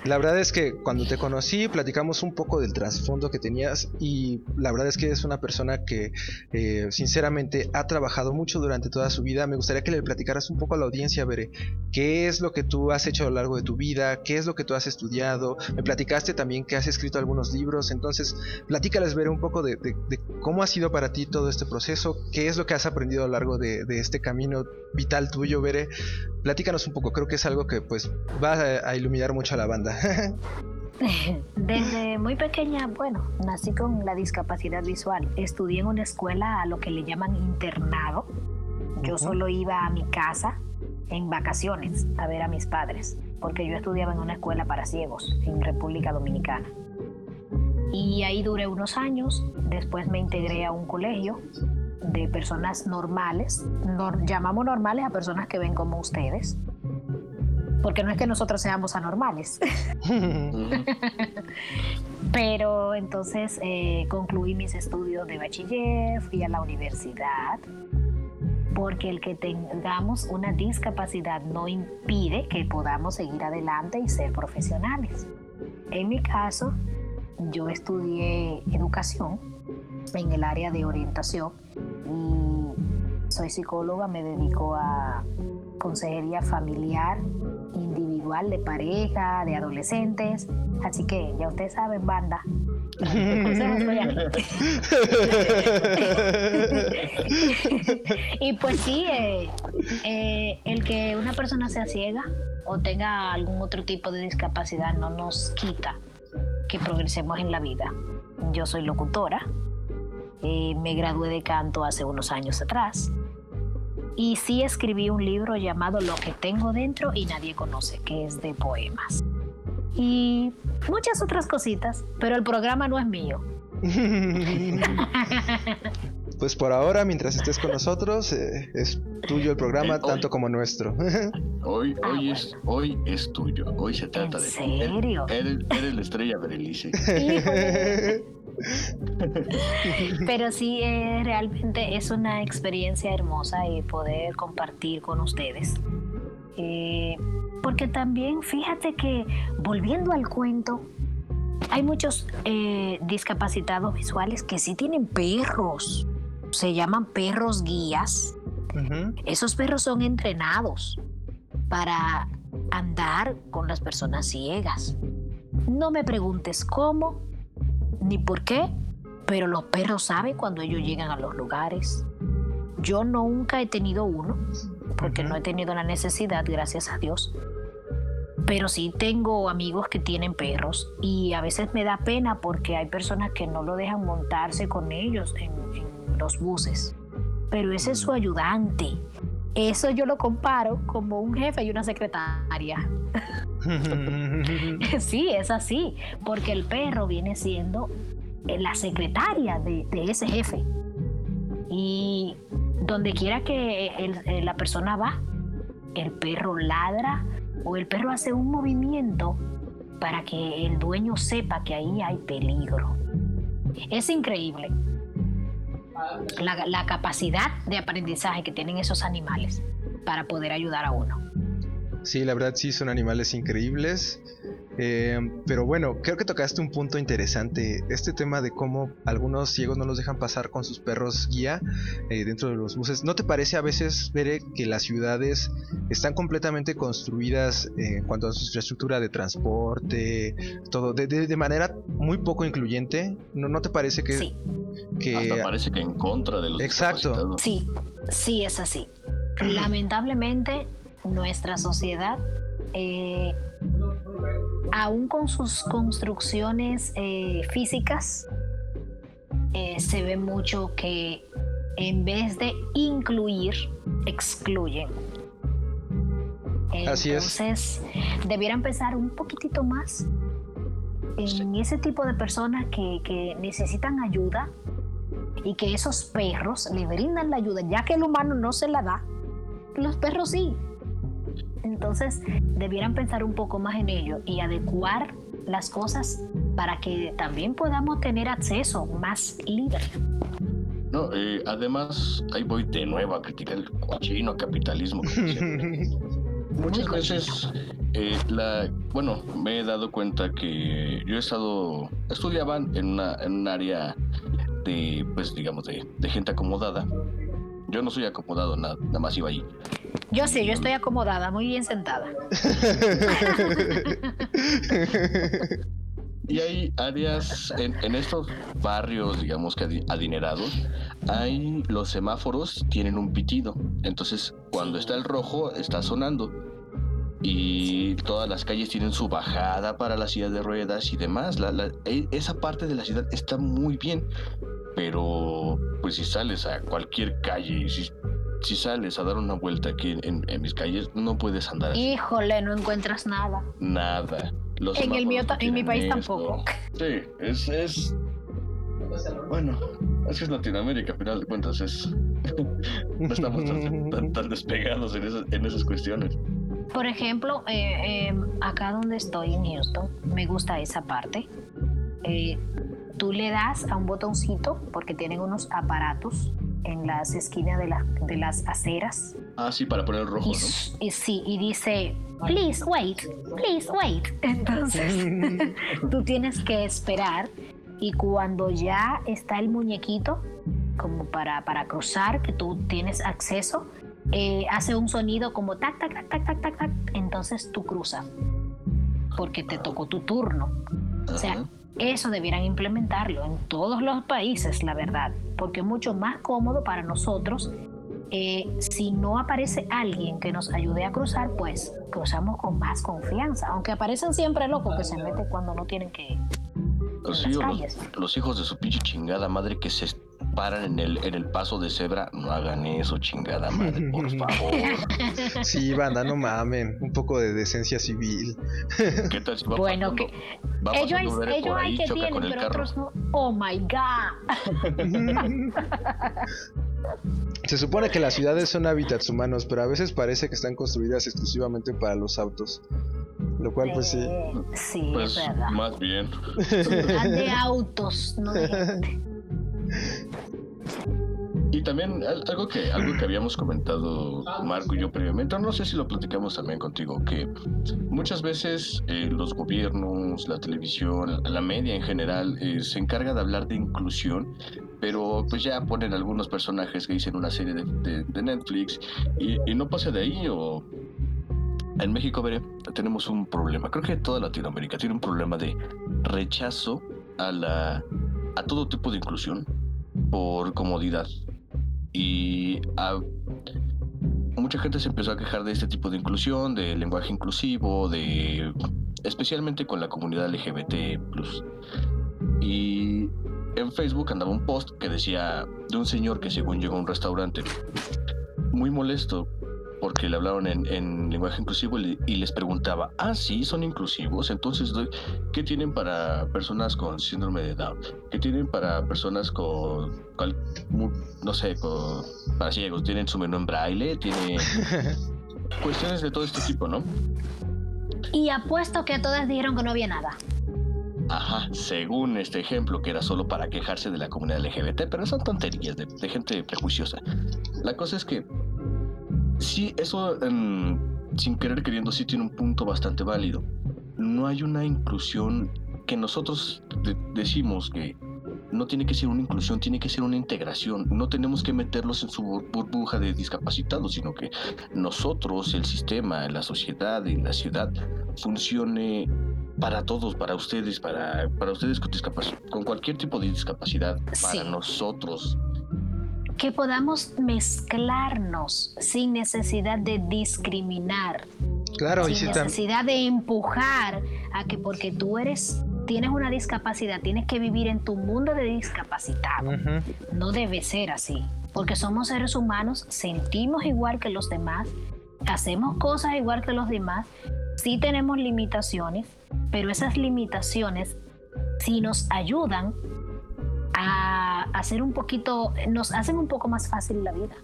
la verdad es que cuando te conocí platicamos un poco del trasfondo que tenías y la verdad es que es una persona que eh, sinceramente ha trabajado mucho durante toda su vida. Me gustaría que le platicaras un poco a la audiencia, Bere, qué es lo que tú has hecho a lo largo de tu vida, qué es lo que tú has estudiado. Me platicaste también que has escrito algunos libros, entonces platícales, Bere, un poco de, cómo ha sido para ti todo este proceso, qué es lo que has aprendido a lo largo de, este camino vital tuyo, Bere. Platícanos un poco, creo que es algo que pues va a iluminar mucho a la banda. Desde muy pequeña, bueno, nací con la discapacidad visual. Estudié en una escuela a lo que le llaman internado. Yo solo iba a mi casa en vacaciones a ver a mis padres, porque yo estudiaba en una escuela para ciegos en República Dominicana. Y ahí duré unos años, después me integré a un colegio de personas normales, llamamos normales a personas que ven como ustedes, porque no es que nosotros seamos anormales. Pero entonces eh, concluí mis estudios de bachiller, fui a la universidad, porque el que tengamos una discapacidad no impide que podamos seguir adelante y ser profesionales. En mi caso, yo estudié educación en el área de orientación y soy psicóloga, me dedico a consejería familiar, individual, de pareja, de adolescentes. Así que ya ustedes saben, banda. y pues sí, eh, eh, el que una persona sea ciega o tenga algún otro tipo de discapacidad no nos quita que progresemos en la vida. Yo soy locutora, eh, me gradué de canto hace unos años atrás y sí escribí un libro llamado Lo que tengo dentro y nadie conoce, que es de poemas. Y muchas otras cositas, pero el programa no es mío. pues por ahora, mientras estés con nosotros, eh, es tuyo el programa, Eh, hoy- tanto como nuestro. Hoy, Ah, hoy, es, hoy es tuyo. Hoy se trata ¿En de serio? Eres, eres la estrella, Berenice. Pero sí, eh, realmente es una experiencia hermosa y poder compartir con ustedes. Eh, porque también, fíjate que, volviendo al cuento, hay muchos eh, discapacitados visuales que sí tienen perros. Se llaman perros guías. Esos perros son entrenados para andar con las personas ciegas. No me preguntes cómo ni por qué, pero los perros saben cuando ellos llegan a los lugares. Yo nunca he tenido uno, porque no he tenido la necesidad, gracias a Dios. Pero sí tengo amigos que tienen perros y a veces me da pena porque hay personas que no lo dejan montarse con ellos en, en los buses. Pero ese es su ayudante. Eso yo lo comparo como un jefe y una secretaria. Sí, es así, porque el perro viene siendo eh, la secretaria de, de ese jefe. Y donde quiera que el- eh, la persona va, el perro ladra o el perro hace un movimiento para que el dueño sepa que ahí hay peligro. Es increíble la, la capacidad de aprendizaje que tienen esos animales para poder ayudar a uno. Sí, la verdad sí son animales increíbles. Eh, pero bueno, creo que tocaste un punto interesante. Este tema de cómo algunos ciegos no los dejan pasar con sus perros guía eh, dentro de los buses. ¿No te parece a veces, Bere, que las ciudades están completamente construidas eh, en cuanto a su infraestructura de transporte, todo, de, de- de manera muy poco incluyente? ¿No, no te parece que, Sí, que Hasta parece que en contra de los Exacto. sí, sí es así. Lamentablemente, nuestra sociedad, eh, aún con sus construcciones eh, físicas, eh, se ve mucho que en vez de incluir, excluyen. Así es. Entonces, debieran pensar un poquitito más en ese tipo de personas que, que necesitan ayuda y que esos perros le brindan la ayuda, ya que el humano no se la da, los perros sí. Entonces, debieran pensar un poco más en ello y adecuar las cosas para que también podamos tener acceso más libre. No, eh, además, ahí voy de nuevo a criticar el cochino capitalismo. Muchas veces, eh, la, bueno, me he dado cuenta que yo he estado, estudiaba en, una, en un área de, pues digamos, de, de gente acomodada. Yo no soy acomodado, nada, nada más iba ahí. Yo sí, yo estoy acomodada, muy bien sentada. Y hay áreas en, en estos barrios, digamos que adi- adinerados, hay los semáforos tienen un pitido. Entonces, cuando está el rojo, está sonando. Y todas las calles tienen su bajada para la silla de ruedas y demás. La- la- e- esa parte de la ciudad está muy bien. Pero, pues si sales a cualquier calle y si, si sales a dar una vuelta aquí en, mis calles, no puedes andar así. Híjole, no encuentras nada. Nada. Los En el mío en mi país esto. tampoco. Sí, es, es. Bueno, es que es Latinoamérica, a final de cuentas, es. no estamos tan, tan- tan despegados en esas, en esas cuestiones. Por ejemplo, eh, eh, acá donde estoy en Houston, me gusta esa parte. Eh, tú le das a un botoncito porque tienen unos aparatos en las esquinas de, la- de las aceras Ah, sí, para poner rojo, y, ¿no? y sí, y dice, please wait, please wait. Entonces, tú tienes que esperar y cuando ya está el muñequito, como para, para cruzar, que tú tienes acceso, eh, hace un sonido como tac, tac, tac, tac, tac, tac, tac. Entonces tú cruzas, porque te tocó tu turno. O sea. Eso debieran implementarlo en todos los países, la verdad, porque es mucho más cómodo para nosotros. eh, si no aparece alguien que nos ayude a cruzar, pues cruzamos con más confianza, aunque aparecen siempre locos que se meten cuando no tienen que Los, en las hijos, calles. los, los hijos de su pinche chingada madre que se paran en el, en el paso de cebra, no hagan eso, chingada madre, por favor. Sí, banda, no mamen. Un poco de decencia civil. ¿Qué tal si va Bueno, pasando, va ellos ellos por hay ahí, que choca tienen, con el pero carro? otros no. Oh my god. Se supone que las ciudades son hábitats humanos, pero a veces parece que están construidas exclusivamente para los autos. Lo cual, pues sí. Sí, Pues es verdad. más bien. De autos, no de gente. Y también al- algo que, algo que habíamos comentado Marco y yo previamente, no sé si lo platicamos también contigo, que muchas veces eh, los gobiernos, la televisión, la media en general, eh, se encarga de hablar de inclusión, pero pues ya ponen algunos personajes que dicen una serie de, Netflix y, y no pasa de ahí o... En México, veré, tenemos un problema. Creo que toda Latinoamérica tiene un problema de rechazo a la a todo tipo de inclusión por comodidad. Y a- mucha gente se empezó a quejar de este tipo de inclusión, de lenguaje inclusivo, especialmente con la comunidad LGBT+. Y en Facebook andaba un post que decía de un señor que según llegó a un restaurante muy molesto porque le hablaron en, en lenguaje inclusivo y, le- y les preguntaba, ah, sí, son inclusivos, entonces, ¿qué tienen para personas con síndrome de Down? ¿Qué tienen para personas con, no sé, con, para ciegos? ¿Tienen su menú en braille? ¿Tiene cuestiones de todo este tipo, no? Y apuesto que todas dijeron que no había nada. Ajá, según este ejemplo, que era solo para quejarse de la comunidad LGBT, pero son tonterías de, de gente prejuiciosa. La cosa es que sí, eso em, sin querer queriendo sí tiene un punto bastante válido. No hay una inclusión que nosotros de- decimos que no tiene que ser una inclusión, tiene que ser una integración. No tenemos que meterlos en su bur- burbuja de discapacitados, sino que nosotros, el sistema, la sociedad y la ciudad funcione para todos, para ustedes, para, para ustedes con, discapac- con cualquier tipo de discapacidad, para Sí. nosotros. Que podamos mezclarnos sin necesidad de discriminar, Claro, y sin si tam- necesidad de empujar a que porque tú eres tienes una discapacidad, tienes que vivir en tu mundo de discapacitado. No debe ser así, porque somos seres humanos, sentimos igual que los demás, hacemos cosas igual que los demás, sí tenemos limitaciones, pero esas limitaciones sí nos ayudan a hacer un poquito, nos hacen un poco más fácil la vida.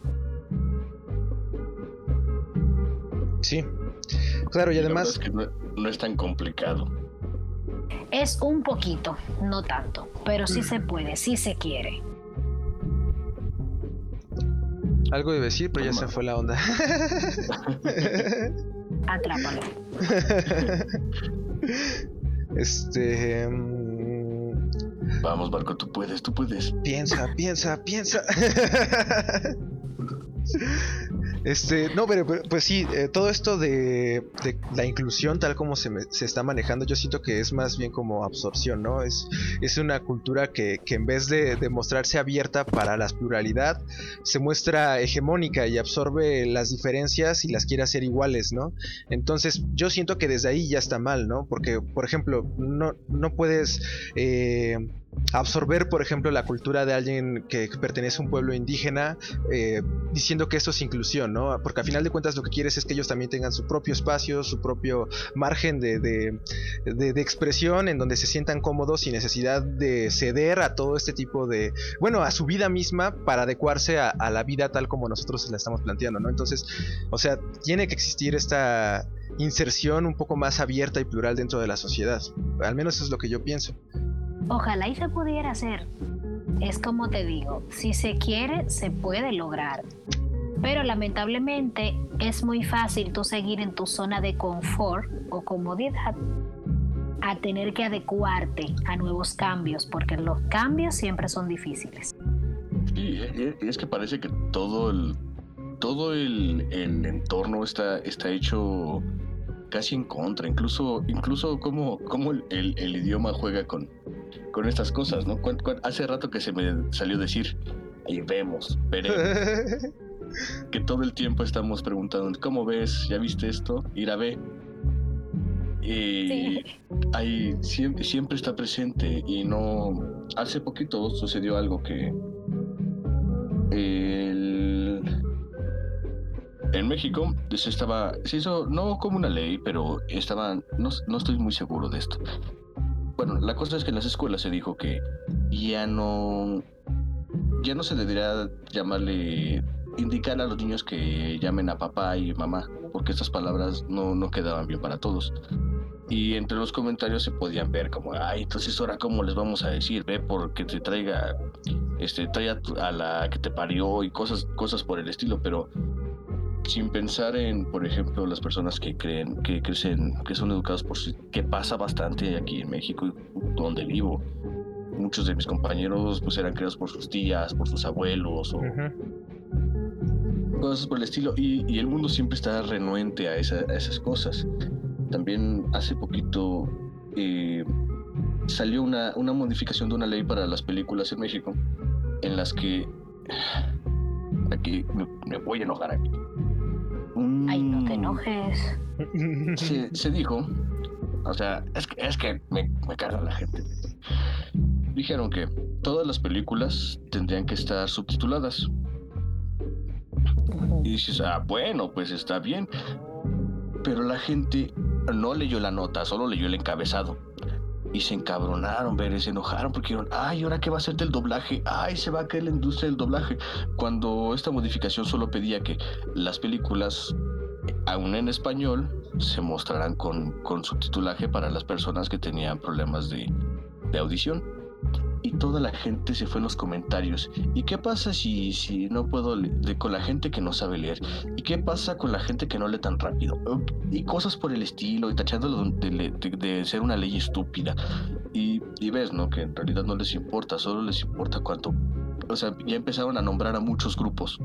Sí. Claro, y además, es que no, no es tan complicado. Es un poquito, no tanto, pero sí se puede, sí se quiere. algo iba a decir, pero ya se fue la onda. Atrápalo. este. mm, Vamos, Marco, tú puedes, tú puedes. Piensa, piensa, piensa. Este, no, pero, pues sí, eh, todo esto de, la inclusión tal como se, me- se está manejando, yo siento que es más bien como absorción, ¿no? Es, es una cultura que, que en vez de, de mostrarse abierta para la pluralidad, se muestra hegemónica y absorbe las diferencias y las quiere hacer iguales, ¿no? Entonces yo siento que desde ahí ya está mal, ¿no? Porque, por ejemplo, no, no puedes... eh, absorber, por ejemplo, la cultura de alguien que pertenece a un pueblo indígena, eh, diciendo que esto es inclusión, ¿no? Porque al final de cuentas lo que quieres es que ellos también tengan su propio espacio, su propio margen de, de, de- de expresión en donde se sientan cómodos sin necesidad de ceder a todo este tipo de, bueno, a su vida misma para adecuarse a, a la vida tal como nosotros la estamos planteando, ¿no? Entonces, o sea, tiene que existir esta inserción un poco más abierta y plural dentro de la sociedad. Al menos eso es lo que yo pienso. Ojalá y se pudiera hacer. Es como te digo, si se quiere, se puede lograr. Pero lamentablemente es muy fácil tú seguir en tu zona de confort o comodidad a tener que adecuarte a nuevos cambios, porque los cambios siempre son difíciles. Sí, e- e- es que parece que todo el todo el entorno está, está hecho casi en contra, incluso, incluso como, como el, el- el idioma juega con, con estas cosas, ¿no? Hace rato que se me salió decir, ahí vemos, veremos, que todo el tiempo estamos preguntando, ¿cómo ves? ¿Ya viste esto? Ir a ver. Y Sí. ahí siempre, siempre está presente y no... Hace poquito sucedió algo que el- en México se estaba, se hizo no como una ley, pero estaba, no, no estoy muy seguro de esto. Bueno, la cosa es que en las escuelas se dijo que ya no, ya no se debería llamarle, indicar a los niños que llamen a papá y mamá, porque estas palabras no, no quedaban bien para todos. Y entre los comentarios se podían ver como, ay, entonces ahora cómo les vamos a decir, ve, porque te traiga, este, trae a, tu- a la que te parió y cosas, cosas por el estilo, pero sin pensar en, por ejemplo, las personas que creen, que crecen, que son educados por sí, que pasa bastante aquí en México, y donde vivo. Muchos de mis compañeros pues eran criados por sus tías, por sus abuelos o cosas por el estilo y, y el mundo siempre está renuente a, esa- a esas cosas. También hace poquito eh, salió una, una modificación de una ley para las películas en México en las que aquí me, me voy a enojar aquí. Ay, no te enojes. se, se dijo, o sea, es que, es que me, me caga la gente. Dijeron que todas las películas tendrían que estar subtituladas. Y dices, ah, bueno, pues está bien. Pero la gente no leyó la nota, solo leyó el encabezado. Y se encabronaron, ver, se enojaron porque dijeron, ay, ¿ahora qué va a ser del doblaje? Ay, se va a caer la industria del doblaje. Cuando esta modificación solo pedía que las películas, aún en español, se mostraran con, con subtitulaje para las personas que tenían problemas de, de audición. Y toda la gente se fue en los comentarios. ¿Y qué pasa si, si no puedo le- de, con la gente que no sabe leer? ¿Y qué pasa con la gente que no lee tan rápido? Y cosas por el estilo, y tachándolo de- de- de ser una ley estúpida. Y, y ves, ¿no? Que en realidad no les importa, solo les importa cuánto. O sea, ya empezaron a nombrar a muchos grupos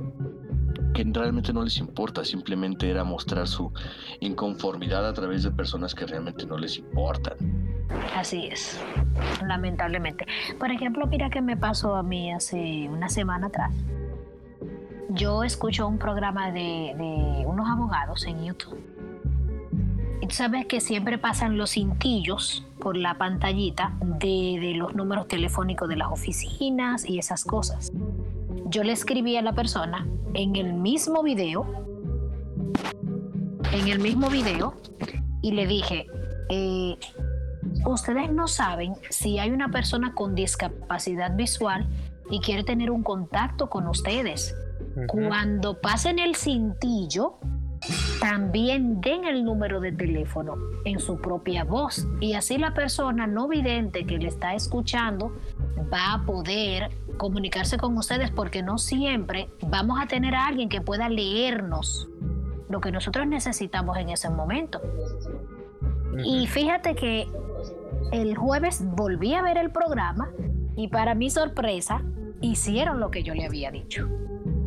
que realmente no les importa, simplemente era mostrar su inconformidad a través de personas que realmente no les importan. Así es, lamentablemente. Por ejemplo, mira que me pasó a mí hace una semana atrás. Yo escucho un programa de, unos abogados en YouTube. Y tú sabes que siempre pasan los cintillos por la pantallita de los números telefónicos de las oficinas y esas cosas. Yo le escribí a la persona en el mismo video, en el mismo video, y le dije, eh, ustedes no saben si hay una persona con discapacidad visual y quiere tener un contacto con ustedes. Cuando pasen el cintillo, también den el número de teléfono en su propia voz y así la persona no vidente que le está escuchando va a poder comunicarse con ustedes porque no siempre vamos a tener a alguien que pueda leernos lo que nosotros necesitamos en ese momento. Y fíjate que el jueves volví a ver el programa y para mi sorpresa hicieron lo que yo le había dicho.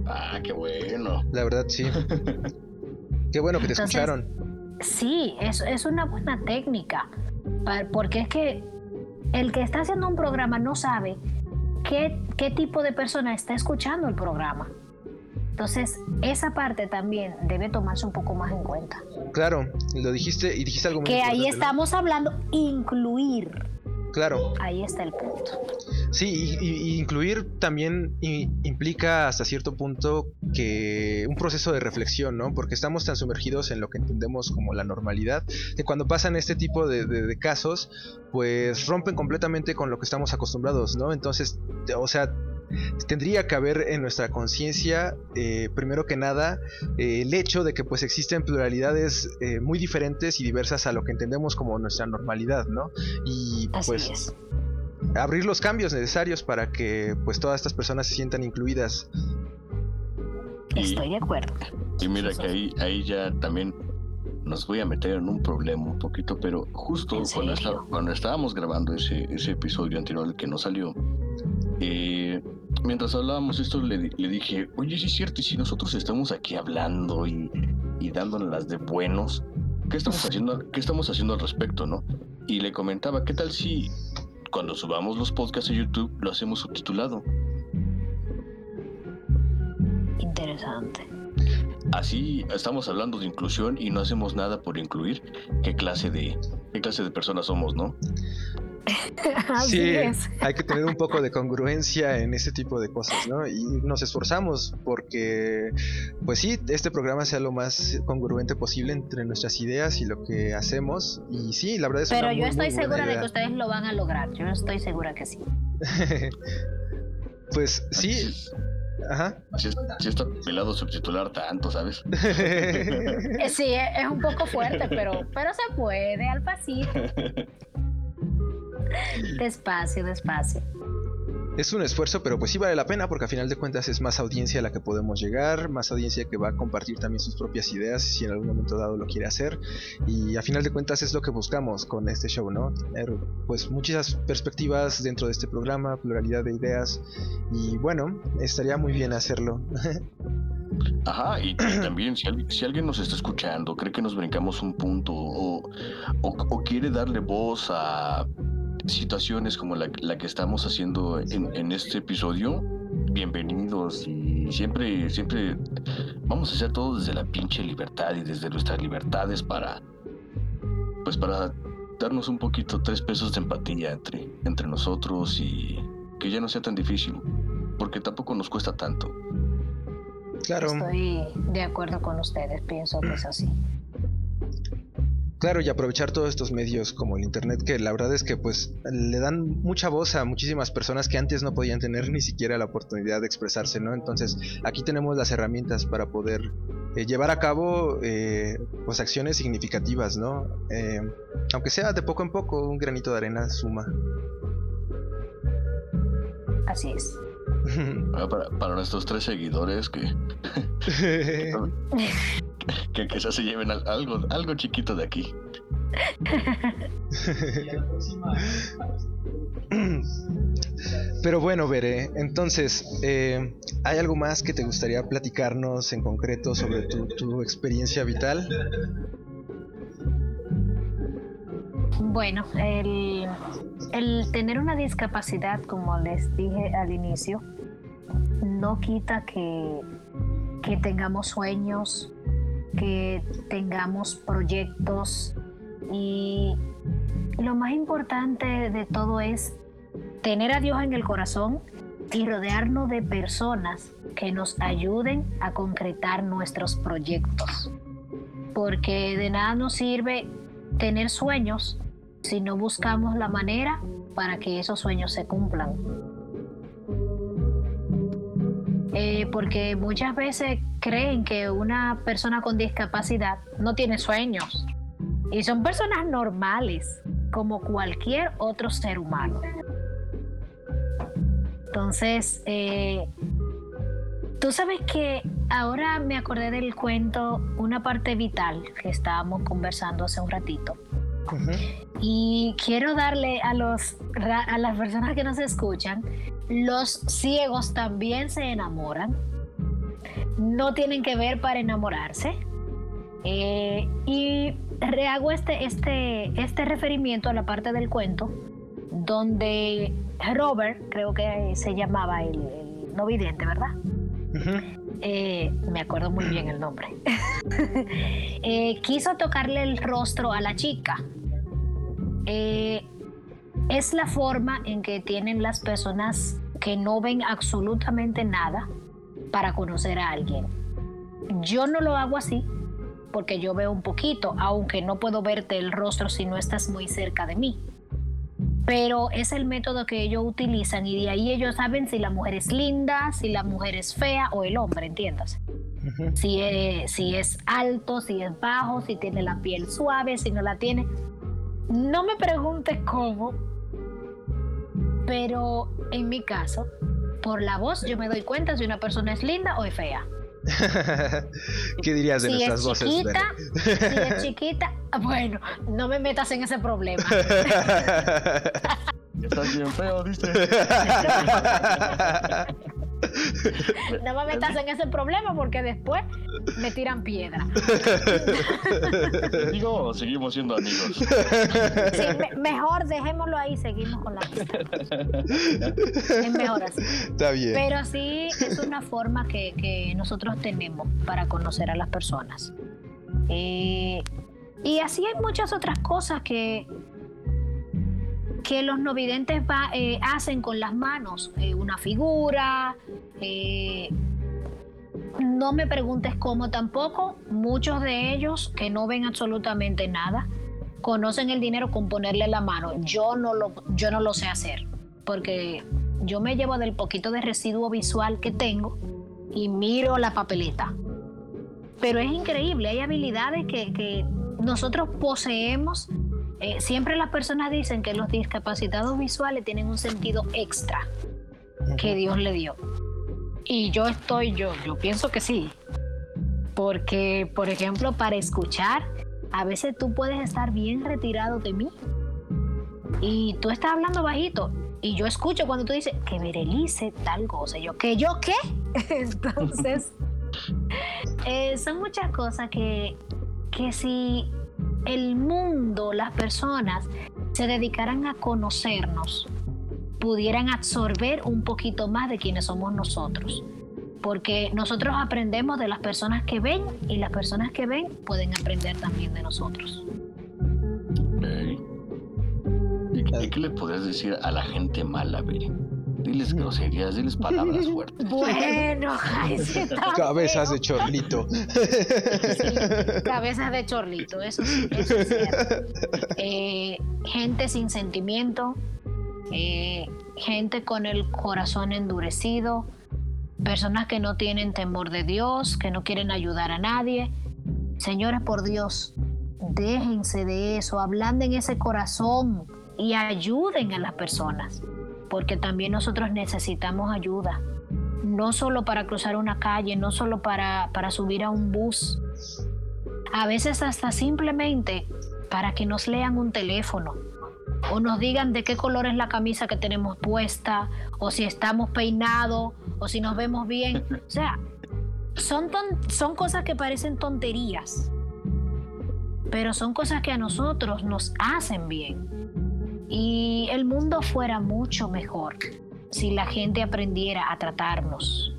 Ah, qué bueno. La verdad, sí. Qué bueno que te Entonces, escucharon. Sí, es, es una buena técnica, porque es que el que está haciendo un programa no sabe qué, qué tipo de persona está escuchando el programa. Entonces, esa parte también debe tomarse un poco más en cuenta. Claro, lo dijiste y dijiste algo muy Que ahí estamos hablando incluir. Claro, Ahí está el punto. sí, y, incluir también implica hasta cierto punto que un proceso de reflexión, ¿no? Porque estamos tan sumergidos en lo que entendemos como la normalidad, que cuando pasan este tipo de, de- de casos, pues rompen completamente con lo que estamos acostumbrados, ¿no? Entonces, o sea, tendría que haber en nuestra conciencia, eh, primero que nada, eh, el hecho de que pues existen pluralidades eh, muy diferentes y diversas a lo que entendemos como nuestra normalidad, ¿no? Y Así pues es. abrir los cambios necesarios para que pues todas estas personas se sientan incluidas. Y- Estoy de acuerdo. Y mira que ahí, ahí ya también nos voy a meter en un problema un poquito, pero justo ¿En cuando, esta- cuando estábamos grabando ese, ese episodio anterior al que no salió, eh, mientras hablábamos esto le, le dije, oye, sí es cierto, y si nosotros estamos aquí hablando y, y dándonos las de buenos, ¿qué estamos haciendo, qué estamos haciendo al respecto, no? Y le comentaba, ¿qué tal si cuando subamos los podcasts a YouTube lo hacemos subtitulado? Interesante. Así estamos hablando de inclusión y no hacemos nada por incluir. ¿Qué clase de qué clase de personas somos, no? Así Sí, es. hay que tener un poco de congruencia en ese tipo de cosas, ¿no? Y nos esforzamos porque, pues sí, este programa sea lo más congruente posible entre nuestras ideas y lo que hacemos. Y sí, la verdad es Pero una yo muy, estoy muy segura de que ustedes lo van a lograr. Yo estoy segura que sí. pues sí, ajá. Si, es- si está pelado subtitular tanto, ¿sabes? Eh, Sí, es es un poco fuerte, pero, pero se puede, al pasito. Despacio, despacio. Es un esfuerzo, pero pues sí vale la pena porque a final de cuentas es más audiencia a la que podemos llegar, más audiencia que va a compartir también sus propias ideas si en algún momento dado lo quiere hacer. Y a final de cuentas es lo que buscamos con este show, ¿no? Tener pues muchas perspectivas dentro de este programa, pluralidad de ideas y bueno, estaría muy bien hacerlo. Ajá, y, y también si, al- si alguien nos está escuchando, cree que nos brincamos un punto o, o- o quiere darle voz a situaciones como la, la que estamos haciendo en, en este episodio, bienvenidos y siempre, siempre vamos a hacer todo desde la pinche libertad y desde nuestras libertades para, pues para darnos un poquito, tres pesos de empatía entre, entre nosotros y que ya no sea tan difícil, porque tampoco nos cuesta tanto. Claro. Estoy de acuerdo con ustedes, pienso que es así. Claro, y aprovechar todos estos medios como el internet, que la verdad es que pues le dan mucha voz a muchísimas personas que antes no podían tener ni siquiera la oportunidad de expresarse, ¿no? Entonces aquí tenemos las herramientas para poder eh, llevar a cabo eh, pues acciones significativas, ¿no? Eh, aunque sea de poco en poco, un granito de arena suma. Así es. Ah, Para, para nuestros tres seguidores que, que quizás se lleven al- algo, algo chiquito de aquí. Pero bueno, Veré, entonces, eh, ¿hay algo más que te gustaría platicarnos en concreto sobre tu, tu experiencia vital? Bueno, el, tener una discapacidad, como les dije al inicio, no quita que, que tengamos sueños, que tengamos proyectos y lo más importante de todo es tener a Dios en el corazón y rodearnos de personas que nos ayuden a concretar nuestros proyectos. Porque de nada nos sirve tener sueños si no buscamos la manera para que esos sueños se cumplan. Eh, porque muchas veces creen que una persona con discapacidad no tiene sueños y son personas normales como cualquier otro ser humano. Entonces, eh, tú sabes que ahora me acordé del cuento Una parte vital que estábamos conversando hace un ratito. Ujú. Y quiero darle a, los, a las personas que nos escuchan, los ciegos también se enamoran. No tienen que ver para enamorarse. Eh, y rehago este, este, este referimiento a la parte del cuento donde Robert, creo que se llamaba el, el no vidente, ¿verdad? Eh, me acuerdo muy bien el nombre. Eh, quiso tocarle el rostro a la chica. Eh, es la forma en que tienen las personas que no ven absolutamente nada para conocer a alguien. Yo no lo hago así porque yo veo un poquito, aunque no puedo verte el rostro si no estás muy cerca de mí. Pero es el método que ellos utilizan y de ahí ellos saben si la mujer es linda, si la mujer es fea o el hombre, entiendas. Si es, si es alto, si es bajo, si tiene la piel suave, si no la tiene. No me preguntes cómo, pero en mi caso, por la voz yo me doy cuenta si una persona es linda o es fea. ¿Qué dirías de Si nuestras es voces? chiquita, Bere? si es chiquita, bueno, no me metas en ese problema. Estás bien feo, ¿viste? No me metas en ese problema porque después me tiran piedra. Digo, seguimos siendo amigos. Sí, me- mejor dejémoslo ahí, seguimos con la pista. Es mejor así. Está bien. Pero sí es una forma que, que nosotros tenemos para conocer a las personas. Eh, y así hay muchas otras cosas que que los no videntes eh, hacen con las manos, eh, una figura. eh, no me preguntes cómo tampoco. Muchos de ellos que no ven absolutamente nada conocen el dinero con ponerle la mano. Yo no lo, yo no lo sé hacer porque yo me llevo del poquito de residuo visual que tengo y miro la papeleta. Pero es increíble, hay habilidades que, que nosotros poseemos. Eh, siempre las personas dicen que los discapacitados visuales tienen un sentido extra que Dios le dio. Y yo estoy, yo, yo pienso que sí. Porque, por ejemplo, para escuchar, a veces tú puedes estar bien retirado de mí y tú estás hablando bajito y yo escucho cuando tú dices que Berelice tal cosa. Y yo, ¿que yo qué? Entonces, eh, son muchas cosas que, que si el mundo, las personas se dedicaran a conocernos, pudieran absorber un poquito más de quienes somos nosotros. Porque nosotros aprendemos de las personas que ven y las personas que ven pueden aprender también de nosotros. ¿Y, y qué le podrías decir a la gente mala, Beri? Diles groserías, diles palabras fuertes. Bueno, Cabezas de chorlito. Sí, cabezas de chorlito, eso sí, eso es cierto. Eh, gente sin sentimiento, eh, gente con el corazón endurecido, personas que no tienen temor de Dios, que no quieren ayudar a nadie. Señores, por Dios, déjense de eso, ablanden ese corazón y ayuden a las personas, porque también nosotros necesitamos ayuda. No solo para cruzar una calle, no solo para, para subir a un bus, a veces hasta simplemente para que nos lean un teléfono o nos digan de qué color es la camisa que tenemos puesta o si estamos peinados o si nos vemos bien. O sea, son, son cosas que parecen tonterías, pero son cosas que a nosotros nos hacen bien. Y el mundo fuera mucho mejor si la gente aprendiera a tratarnos.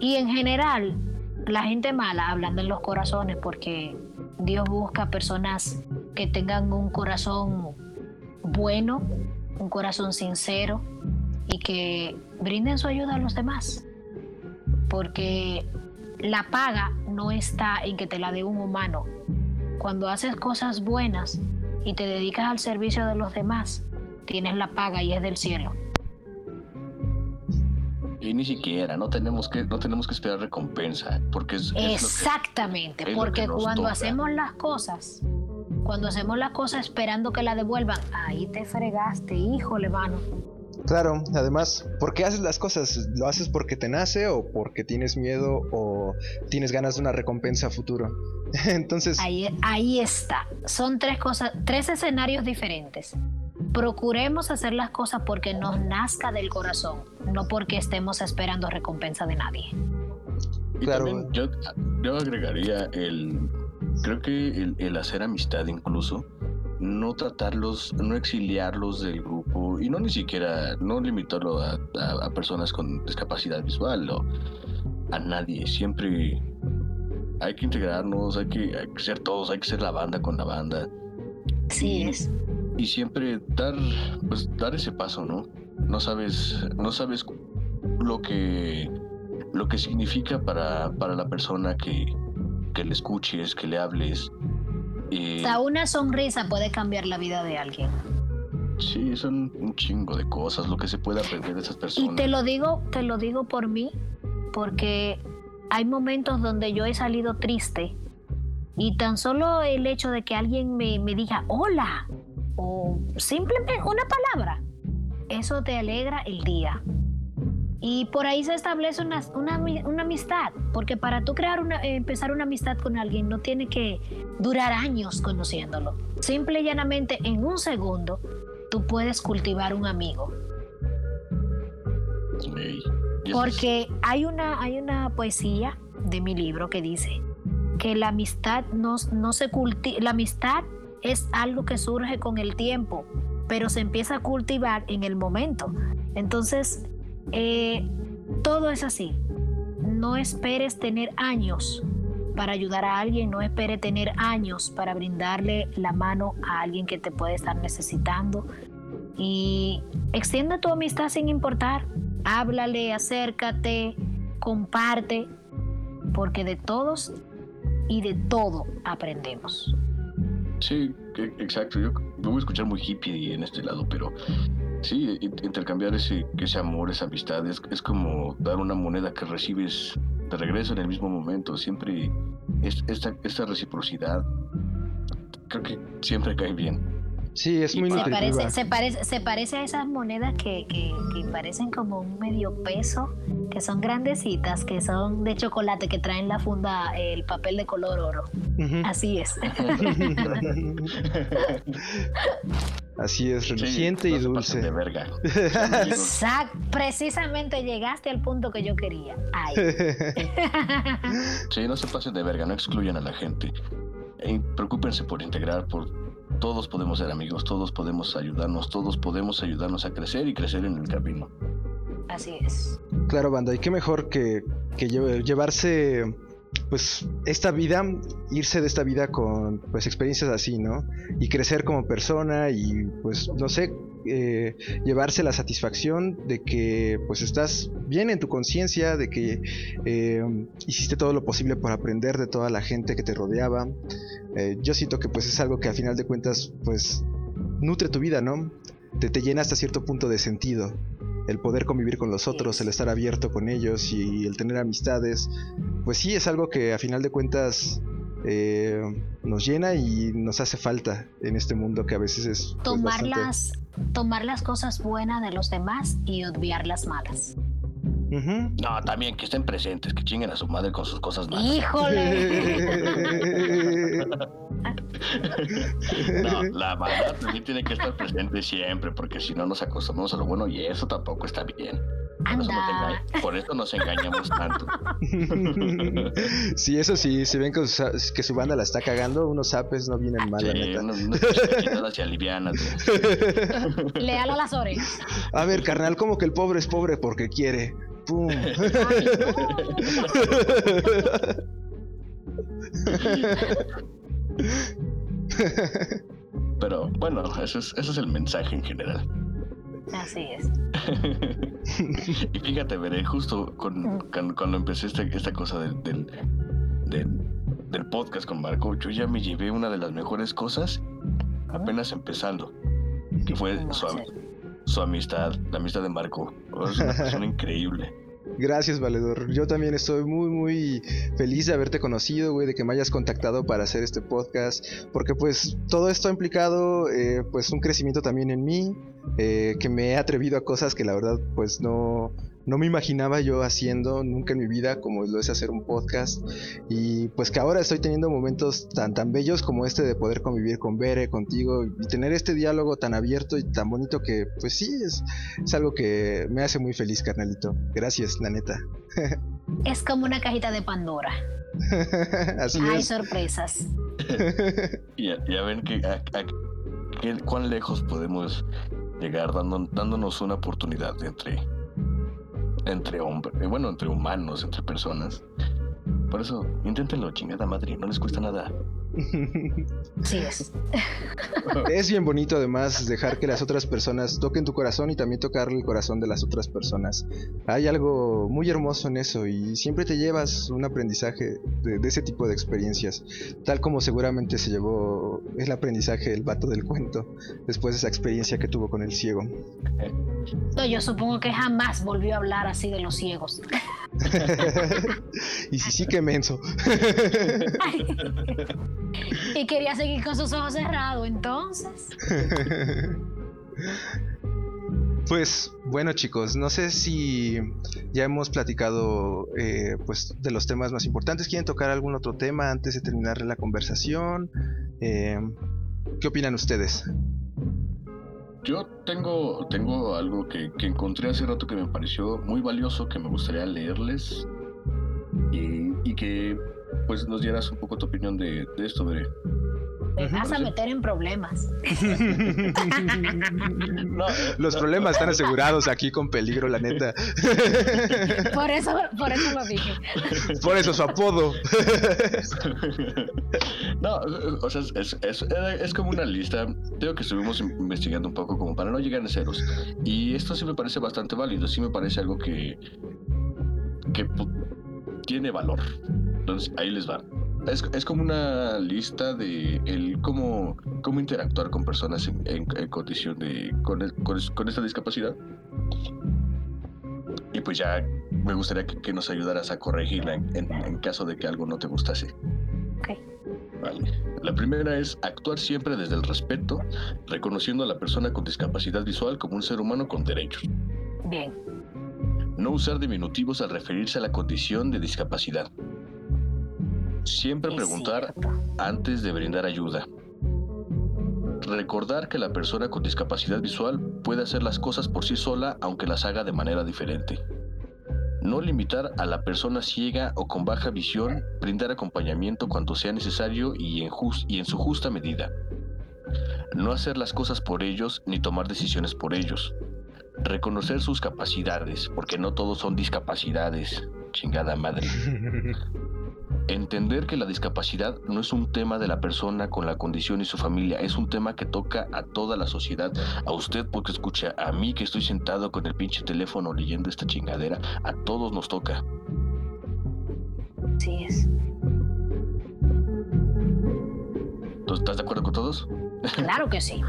Y en general, la gente mala, hablando en los corazones, porque Dios busca personas que tengan un corazón bueno, un corazón sincero y que brinden su ayuda a los demás. Porque la paga no está en que te la dé un humano. Cuando haces cosas buenas y te dedicas al servicio de los demás, tienes la paga y es del cielo. Y ni siquiera, no tenemos que, no tenemos que esperar recompensa, porque es, Exactamente, es porque cuando toca. hacemos las cosas, cuando hacemos las cosas esperando que la devuelvan, ahí te fregaste, híjole, mano. Claro, además, ¿por qué haces las cosas? ¿Lo haces porque te nace o porque tienes miedo o tienes ganas de una recompensa a futuro? Entonces, Ahí, ahí está. Son tres cosas, tres escenarios diferentes. Procuremos hacer las cosas porque nos nazca del corazón, no porque estemos esperando recompensa de nadie. Y Claro. también yo, yo agregaría el. Creo que el, el hacer amistad incluso, no tratarlos, no exiliarlos del grupo y no ni siquiera, no limitarlo a, a- a personas con discapacidad visual o a nadie. Siempre hay que integrarnos, hay que, hay que ser todos, hay que ser la banda con la banda Así Y- es. y siempre dar, pues dar ese paso, ¿no? No sabes, no sabes lo que, lo que significa para, para la persona que, que le escuches, que le hables. Y Hasta una sonrisa puede cambiar la vida de alguien. sí, son un chingo de cosas lo que se puede aprender de esas personas. Y te lo digo, te lo digo por mí, porque hay momentos donde yo he salido triste y tan solo el hecho de que alguien me, me diga hola o simplemente una palabra, eso te alegra el día. Y por ahí se establece una, una, una amistad, porque para tú crear una, empezar una amistad con alguien no tiene que durar años conociéndolo. Simple y llanamente en un segundo tú puedes cultivar un amigo. Porque hay una, hay una poesía de mi libro que dice que la amistad no, no se cultiva, la amistad es algo que surge con el tiempo, pero se empieza a cultivar en el momento. Entonces, eh, todo es así. No esperes tener años para ayudar a alguien, no esperes tener años para brindarle la mano a alguien que te puede estar necesitando. Y extiende tu amistad sin importar. Háblale, acércate, comparte, porque de todos y de todo aprendemos. Sí, e- exacto. Yo me voy a escuchar muy hippie en este lado, pero sí, in- intercambiar ese, ese amor, esa amistad, es, es como dar una moneda que recibes de regreso en el mismo momento. Siempre es, esta, esta reciprocidad, creo que siempre cae bien. Sí, es muy Se nutritiva. parece, se, parece, se parece a esas monedas que, que, que parecen como un medio peso, que son grandecitas, que son de chocolate, que traen la funda, el papel de color oro. Así es. Así es, Sí, reluciente no y se pasen De dulce. verga. Amigos, Exact, precisamente llegaste al punto que yo quería. Ay. Sí, no se pasen de verga, no excluyan a la gente. E preocúpense por integrar, por todos podemos ser amigos, todos podemos ayudarnos, todos podemos ayudarnos a crecer y crecer en el camino. Así es. Claro, banda, y qué mejor que, que lle- llevarse pues esta vida, irse de esta vida con pues experiencias así, ¿no? Y crecer como persona y pues no sé, eh, llevarse la satisfacción de que pues estás bien en tu conciencia, de que eh, hiciste todo lo posible por aprender de toda la gente que te rodeaba. Eh, yo siento que pues es algo que al final de cuentas pues nutre tu vida, ¿no? Te, te llena hasta cierto punto de sentido el poder convivir con los otros, el estar abierto con ellos y el tener amistades, pues sí es algo que a final de cuentas eh, nos llena y nos hace falta en este mundo que a veces es pues, Tomar bastante- las, tomar las cosas buenas de los demás y obviar las malas. No, también que estén presentes, que chinguen a su madre con sus cosas malas. ¡Híjole! No, la maldad también tiene que estar presente siempre, porque si no nos acostumbramos a lo bueno y eso tampoco está bien. Por eso nos, Anda. enga- por eso nos engañamos tanto. sí, eso sí, si ven que su, que su banda la está cagando, unos zapes no vienen mal, la Sí, neta. unas cachetadas y aliviánate. Leal a las orejas. A ver, carnal, como que el pobre es pobre porque quiere. ¡Pum! Ay, Pero bueno, ese es, ese es el mensaje en general. Así es. y fíjate, veré, justo con, con- cuando empecé esta, esta cosa del, del, del- del podcast con Marco, yo ya me llevé una de las mejores cosas apenas empezando, que fue ¿Cómo su, su amistad, la amistad de Marco. Es una persona increíble. Gracias, Valedor. Yo también estoy muy, muy feliz de haberte conocido, güey, de que me hayas contactado para hacer este podcast, porque pues todo esto ha implicado eh, pues un crecimiento también en mí, eh, que me he atrevido a cosas que la verdad pues no, no me imaginaba yo haciendo nunca en mi vida, como lo es hacer un podcast, y pues que ahora estoy teniendo momentos tan, tan bellos como este de poder convivir con Bere, contigo, y tener este diálogo tan abierto y tan bonito que pues sí, es, es algo que me hace muy feliz, carnalito. Gracias, la neta. Es como una cajita de Pandora. Así Hay es. sorpresas. Y ya, ya ven que, a- a- que- cuán lejos podemos llegar dando- dándonos una oportunidad entre, entre hombres, eh, bueno, entre humanos, entre personas. Por eso, inténtenlo, chingada madre, no les cuesta nada. Sí es. es bien bonito además dejar que las otras personas toquen tu corazón y también tocar el corazón de las otras personas. Hay algo muy hermoso en eso y siempre te llevas un aprendizaje de, de ese tipo de experiencias, tal como seguramente se llevó el aprendizaje del vato del cuento después de esa experiencia que tuvo con el ciego. No, yo supongo que jamás volvió a hablar así de los ciegos. y sí, sí que menso. y quería seguir con sus ojos cerrados, entonces. Pues bueno chicos, no sé si ya hemos platicado eh, pues de los temas más importantes. ¿Quieren tocar algún otro tema antes de terminar la conversación? Eh, ¿Qué opinan ustedes? Yo tengo, tengo algo que, que encontré hace rato que me pareció muy valioso, que me gustaría leerles y, y que pues nos dieras un poco tu opinión de, de esto, Veré. Te vas a meter en problemas. No, Los no, problemas están asegurados aquí con peligro, la neta. Por eso, por eso lo dije. Por eso su apodo. No, o sea, es, es, es, como una lista. Tengo que estuvimos investigando un poco como para no llegar a ceros. Y esto sí me parece bastante válido. Sí me parece algo que, que tiene valor. Entonces, ahí les va. Es, es, como una lista de el cómo, cómo interactuar con personas en, condición de con, con, esta discapacidad. Y pues ya me gustaría que, nos ayudaras a corregirla en, en, caso de que algo no te gustase. Ok. Vale. La primera es actuar siempre desde el respeto, reconociendo a la persona con discapacidad visual como un ser humano con derechos. Bien. No usar diminutivos al referirse a la condición de discapacidad. Siempre preguntar antes de brindar ayuda. Recordar que la persona con discapacidad visual puede hacer las cosas por sí sola aunque las haga de manera diferente. No limitar a la persona ciega o con baja visión, brindar acompañamiento cuando sea necesario y en, y en su justa medida. No hacer las cosas por ellos ni tomar decisiones por ellos. Reconocer sus capacidades, porque no todos son discapacidades. Chingada madre. Entender que la discapacidad no es un tema de la persona con la condición y su familia, es un tema que toca a toda la sociedad, a usted porque escucha, a mí que estoy sentado con el pinche teléfono leyendo esta chingadera, a todos nos toca. Sí es. Estás de acuerdo con todos? Claro que sí.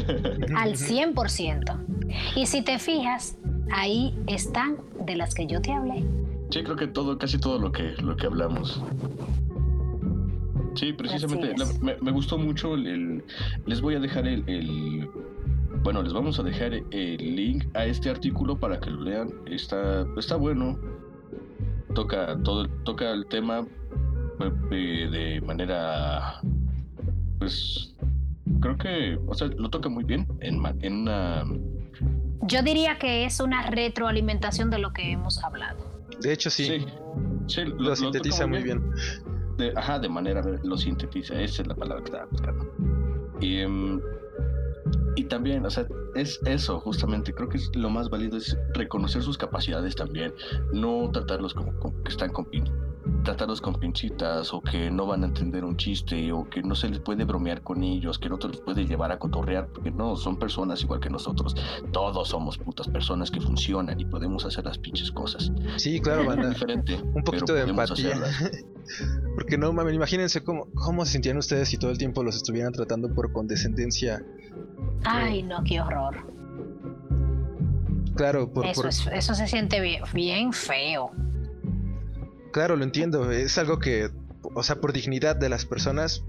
Al 100%. Y si te fijas, ahí están de las que yo te hablé. Sí, creo que todo, casi todo lo que, lo que hablamos. Sí, precisamente me, gustó mucho el, Les voy a dejar el, Bueno, les vamos a dejar el link a este artículo para que lo lean. Está, está bueno. Toca todo, toca el tema eh, de manera, pues, creo que, o sea, lo toca muy bien en, en una. Yo diría que es una retroalimentación de lo que hemos hablado. De hecho, sí. Sí, lo, sintetiza muy bien. ajá, de manera, lo sintetiza, esa es la palabra que estaba buscando. Y, em, y también, o sea, es eso, justamente, creo que lo más válido es reconocer sus capacidades también, no tratarlos como, que están con tratarlos con pinchitas o que no van a entender un chiste o que no se les puede bromear con ellos, que no te los puede llevar a cotorrear, porque no, son personas igual que nosotros. Todos somos putas personas que funcionan y podemos hacer las pinches cosas. Sí, claro, banda. Diferente, un poquito de empatía. porque no, mames, imagínense cómo, cómo se sentían ustedes si todo el tiempo los estuvieran tratando por condescendencia. Ay, no, qué horror. Claro, por, eso, eso se siente bien, bien feo. Claro, lo entiendo. Es algo que, o sea, por dignidad de las personas,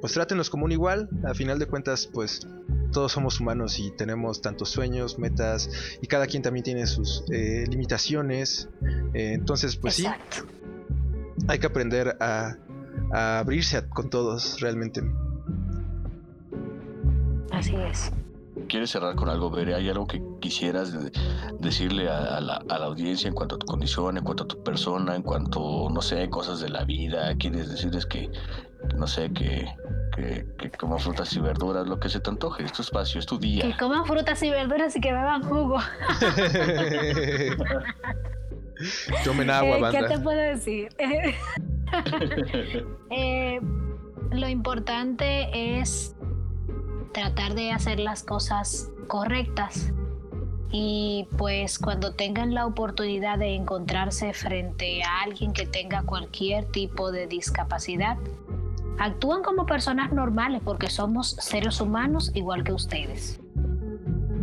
pues trátenlos como un igual. A final de cuentas, pues todos somos humanos y tenemos tantos sueños, metas, y cada quien también tiene sus eh, limitaciones. Eh, entonces, pues sí, hay que aprender a, abrirse con todos, realmente. Así es. ¿Quieres cerrar con algo, Veré? ¿Hay algo que quisieras decirle a, la, audiencia en cuanto a tu condición, en cuanto a tu persona, en cuanto, no sé, cosas de la vida? ¿Quieres decirles que, no sé, que, que, coman frutas y verduras, lo que se te antoje? Es tu espacio, es tu día. Que coman frutas y verduras y que beban jugo. Tomen agua, banda. ¿Qué te puedo decir? Eh, lo importante es tratar de hacer las cosas correctas. Y pues cuando tengan la oportunidad de encontrarse frente a alguien que tenga cualquier tipo de discapacidad, actúan como personas normales porque somos seres humanos igual que ustedes.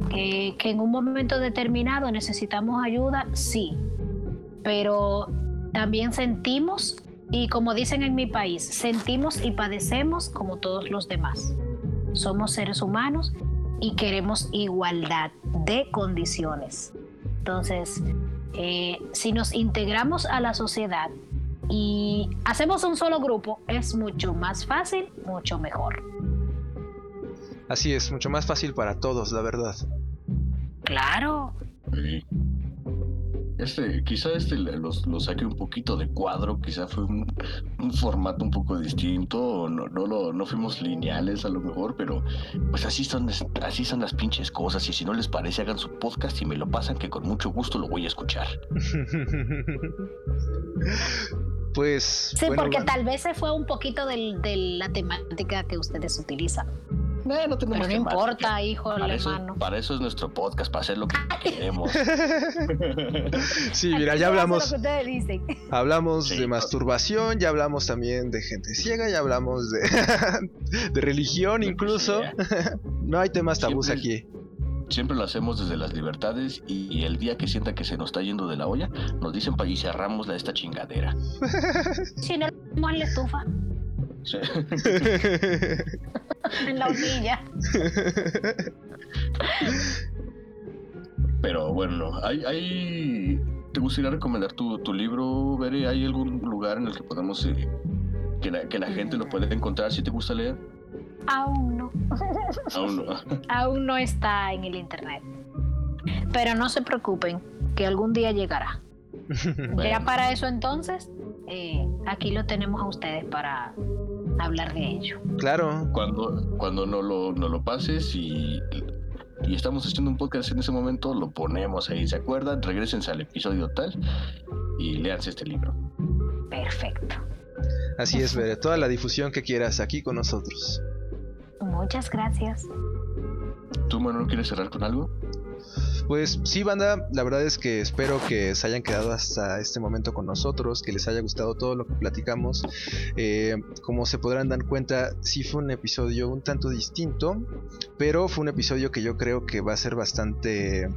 Que, que en un momento determinado necesitamos ayuda, sí, pero también sentimos y como dicen en mi país, sentimos y padecemos como todos los demás. Somos seres humanos y queremos igualdad de condiciones. Entonces, eh, si nos integramos a la sociedad y hacemos un solo grupo, es mucho más fácil, mucho mejor. Así es, mucho más fácil para todos, la verdad. Claro. Este, quizá este lo, saque un poquito de cuadro, quizá fue un, formato un poco distinto, no, no, lo, no fuimos lineales a lo mejor, pero pues así son, así son las pinches cosas y si no les parece hagan su podcast y me lo pasan que con mucho gusto lo voy a escuchar. Pues. Sí, bueno, porque tal vez se fue un poquito del- de la temática que ustedes utilizan. Eh, no tenemos Pero no importa, hijo Para eso, hermano. para eso es nuestro podcast, para hacer lo que queremos. Sí, mira, ya hablamos. Lo que ustedes dicen. Hablamos Sí, de no. masturbación, ya hablamos también de gente ciega, ya hablamos de, de religión incluso. No hay temas tabús Siempre- aquí. Siempre lo hacemos desde las libertades y el día que sienta que se nos está yendo de la olla, nos dicen para y cerramos la, esta chingadera. Si no ponemos en la estufa. en la hornilla. Pero bueno, hay, hay... ¿te gustaría recomendar tu, tu libro, Bere? ¿Hay algún lugar en el que podamos... eh, que, la, que la gente lo pueda encontrar si te gusta leer? Aún no. Aún no. Aún no está en el internet. Pero no se preocupen, que algún día llegará. Ya Bueno. para eso entonces, eh, aquí lo tenemos a ustedes para hablar de ello. claro. Cuando, cuando no, lo, no lo pases y, y estamos haciendo un podcast en ese momento, lo ponemos ahí, ¿se acuerdan? Regresense al episodio tal y léanse este libro. Perfecto. Así es, Bere. Toda la difusión que quieras aquí con nosotros. Muchas gracias. ¿Tú, Manuel, quieres cerrar con algo? Pues sí, banda, la verdad es que espero que se hayan quedado hasta este momento con nosotros, que les haya gustado todo lo que platicamos. Eh, como se podrán dar cuenta, sí fue un episodio un tanto distinto, pero fue un episodio que yo creo que va a ser bastante,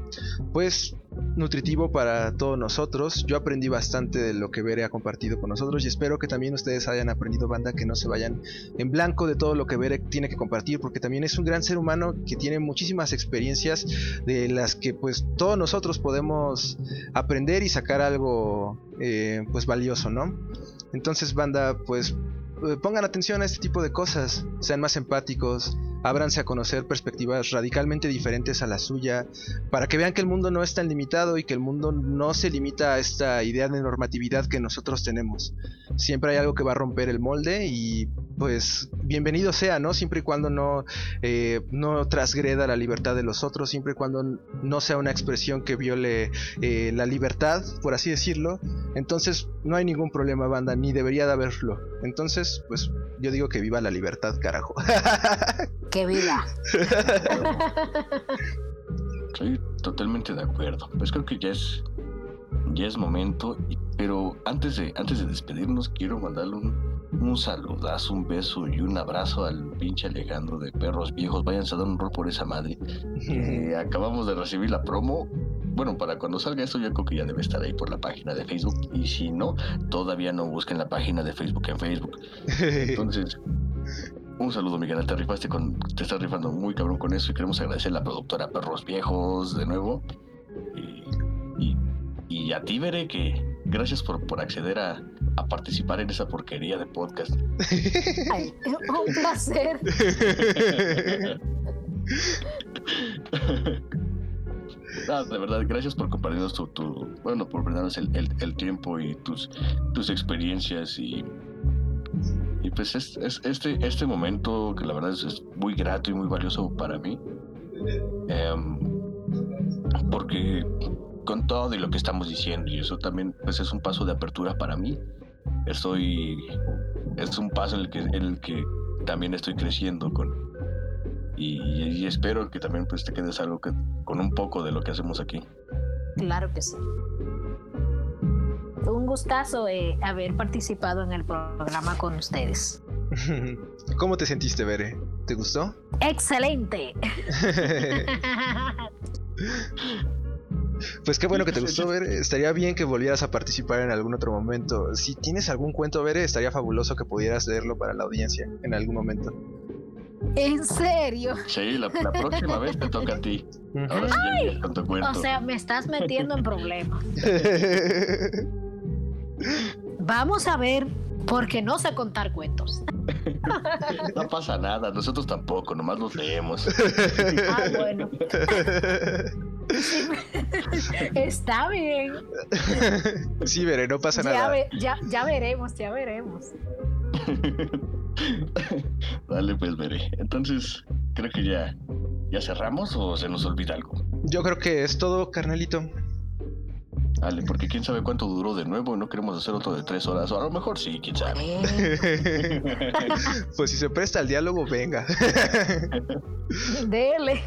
pues, nutritivo para todos nosotros. Yo aprendí bastante de lo que Bere ha compartido con nosotros y espero que también ustedes hayan aprendido, banda, que no se vayan en blanco de todo lo que Bere tiene que compartir, porque también es un gran ser humano que tiene muchísimas experiencias de las que pues todos nosotros podemos aprender y sacar algo eh, pues valioso, ¿no? Entonces, banda, pues eh, pongan atención a este tipo de cosas, sean más empáticos, ábranse a conocer perspectivas radicalmente diferentes a la suya, para que vean que el mundo no es tan limitado y que el mundo no se limita a esta idea de normatividad que nosotros tenemos. Siempre hay algo que va a romper el molde y pues bienvenido sea, ¿no? Siempre y cuando no, eh, no transgreda la libertad de los otros, siempre y cuando no sea una expresión que viole eh, la libertad, por así decirlo. Entonces no hay ningún problema, banda, ni debería de haberlo. Entonces, pues yo digo que viva la libertad, carajo. ¡Qué vida! Estoy totalmente de acuerdo. Pues creo que ya es ya es momento, pero antes de antes de despedirnos quiero mandarle un, un saludazo, un beso y un abrazo al pinche Alejandro de Perros Viejos. Váyanse a dar un rol por esa madre. Eh, acabamos de recibir la promo. Bueno, para cuando salga esto, yo creo que ya debe estar ahí por la página de Facebook. Y si no, todavía no busquen la página de Facebook en Facebook. Entonces, un saludo, Miguel. Te rifaste con, te estás rifando muy cabrón con eso y queremos agradecer a la productora Perros Viejos de nuevo. Y, y, y a ti, Bere, que gracias por, por acceder a, a participar en esa porquería de podcast. Ay, un placer. No, de verdad, gracias por compartirnos tu, tu- bueno, por brindarnos el, el- el tiempo y tus, tus experiencias y, y pues es, es- este, este momento que la verdad es, es muy grato y muy valioso para mí. Em, porque con todo y lo que estamos diciendo y eso también pues es un paso de apertura para mí. Estoy, es un paso en el que, en el que también estoy creciendo con, y, y espero que también pues te quedes algo que, con un poco de lo que hacemos aquí. Claro que sí. Un gustazo eh, haber participado en el programa con ustedes. ¿Cómo te sentiste, Bere? ¿Te gustó? ¡Excelente! Pues qué bueno que te gustó, Bere. Estaría bien que volvieras a participar en algún otro momento. Si tienes algún cuento, Bere, estaría fabuloso que pudieras leerlo para la audiencia en algún momento. ¿En serio? Sí, la, la próxima vez te toca a ti. Ahora sí ya con tu cuento. O sea, me estás metiendo en problemas. Vamos a ver, porque no sé contar cuentos. No pasa nada, nosotros tampoco, nomás los leemos. Ah, bueno. Está bien. sí, Bere, no pasa Ya, nada. ve- ya, ya veremos, ya veremos. Dale, pues veré. Entonces, creo que ya, ya cerramos o se nos olvida algo. Yo creo que es todo, carnalito. Dale, porque quién sabe cuánto duró de nuevo y no queremos hacer otro de tres horas. O a lo mejor sí, quién sabe. pues si se presta al diálogo, venga. Dele.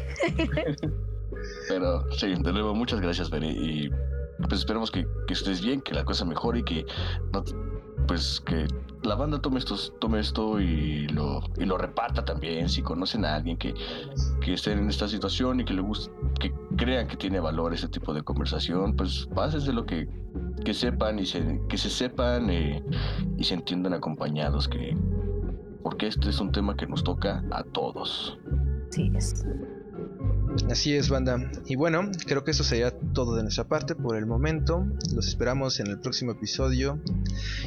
Pero sí, de nuevo, muchas gracias, Beni. Y pues esperemos que, que estés bien, que la cosa mejore y que no, pues que la banda tome esto, tome esto y lo, y lo reparta también. Si conocen a alguien que, que esté en esta situación y que le guste, que crean que tiene valor ese tipo de conversación, pues de lo que, que sepan y se, que se sepan eh, y se entiendan acompañados, que porque este es un tema que nos toca a todos. Sí, es. Así es, banda. Y bueno, creo que eso sería todo de nuestra parte por el momento. Los esperamos en el próximo episodio.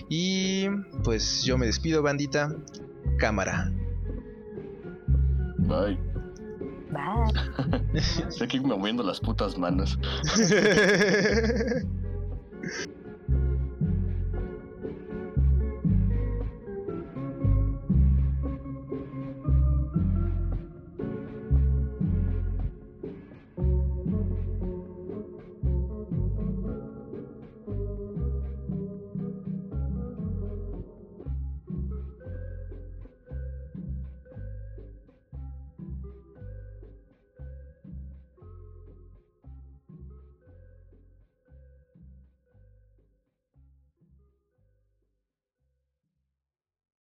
Y pues yo me despido, bandita. Cámara. Bye. Bye. Estoy aquí moviendo las putas manos.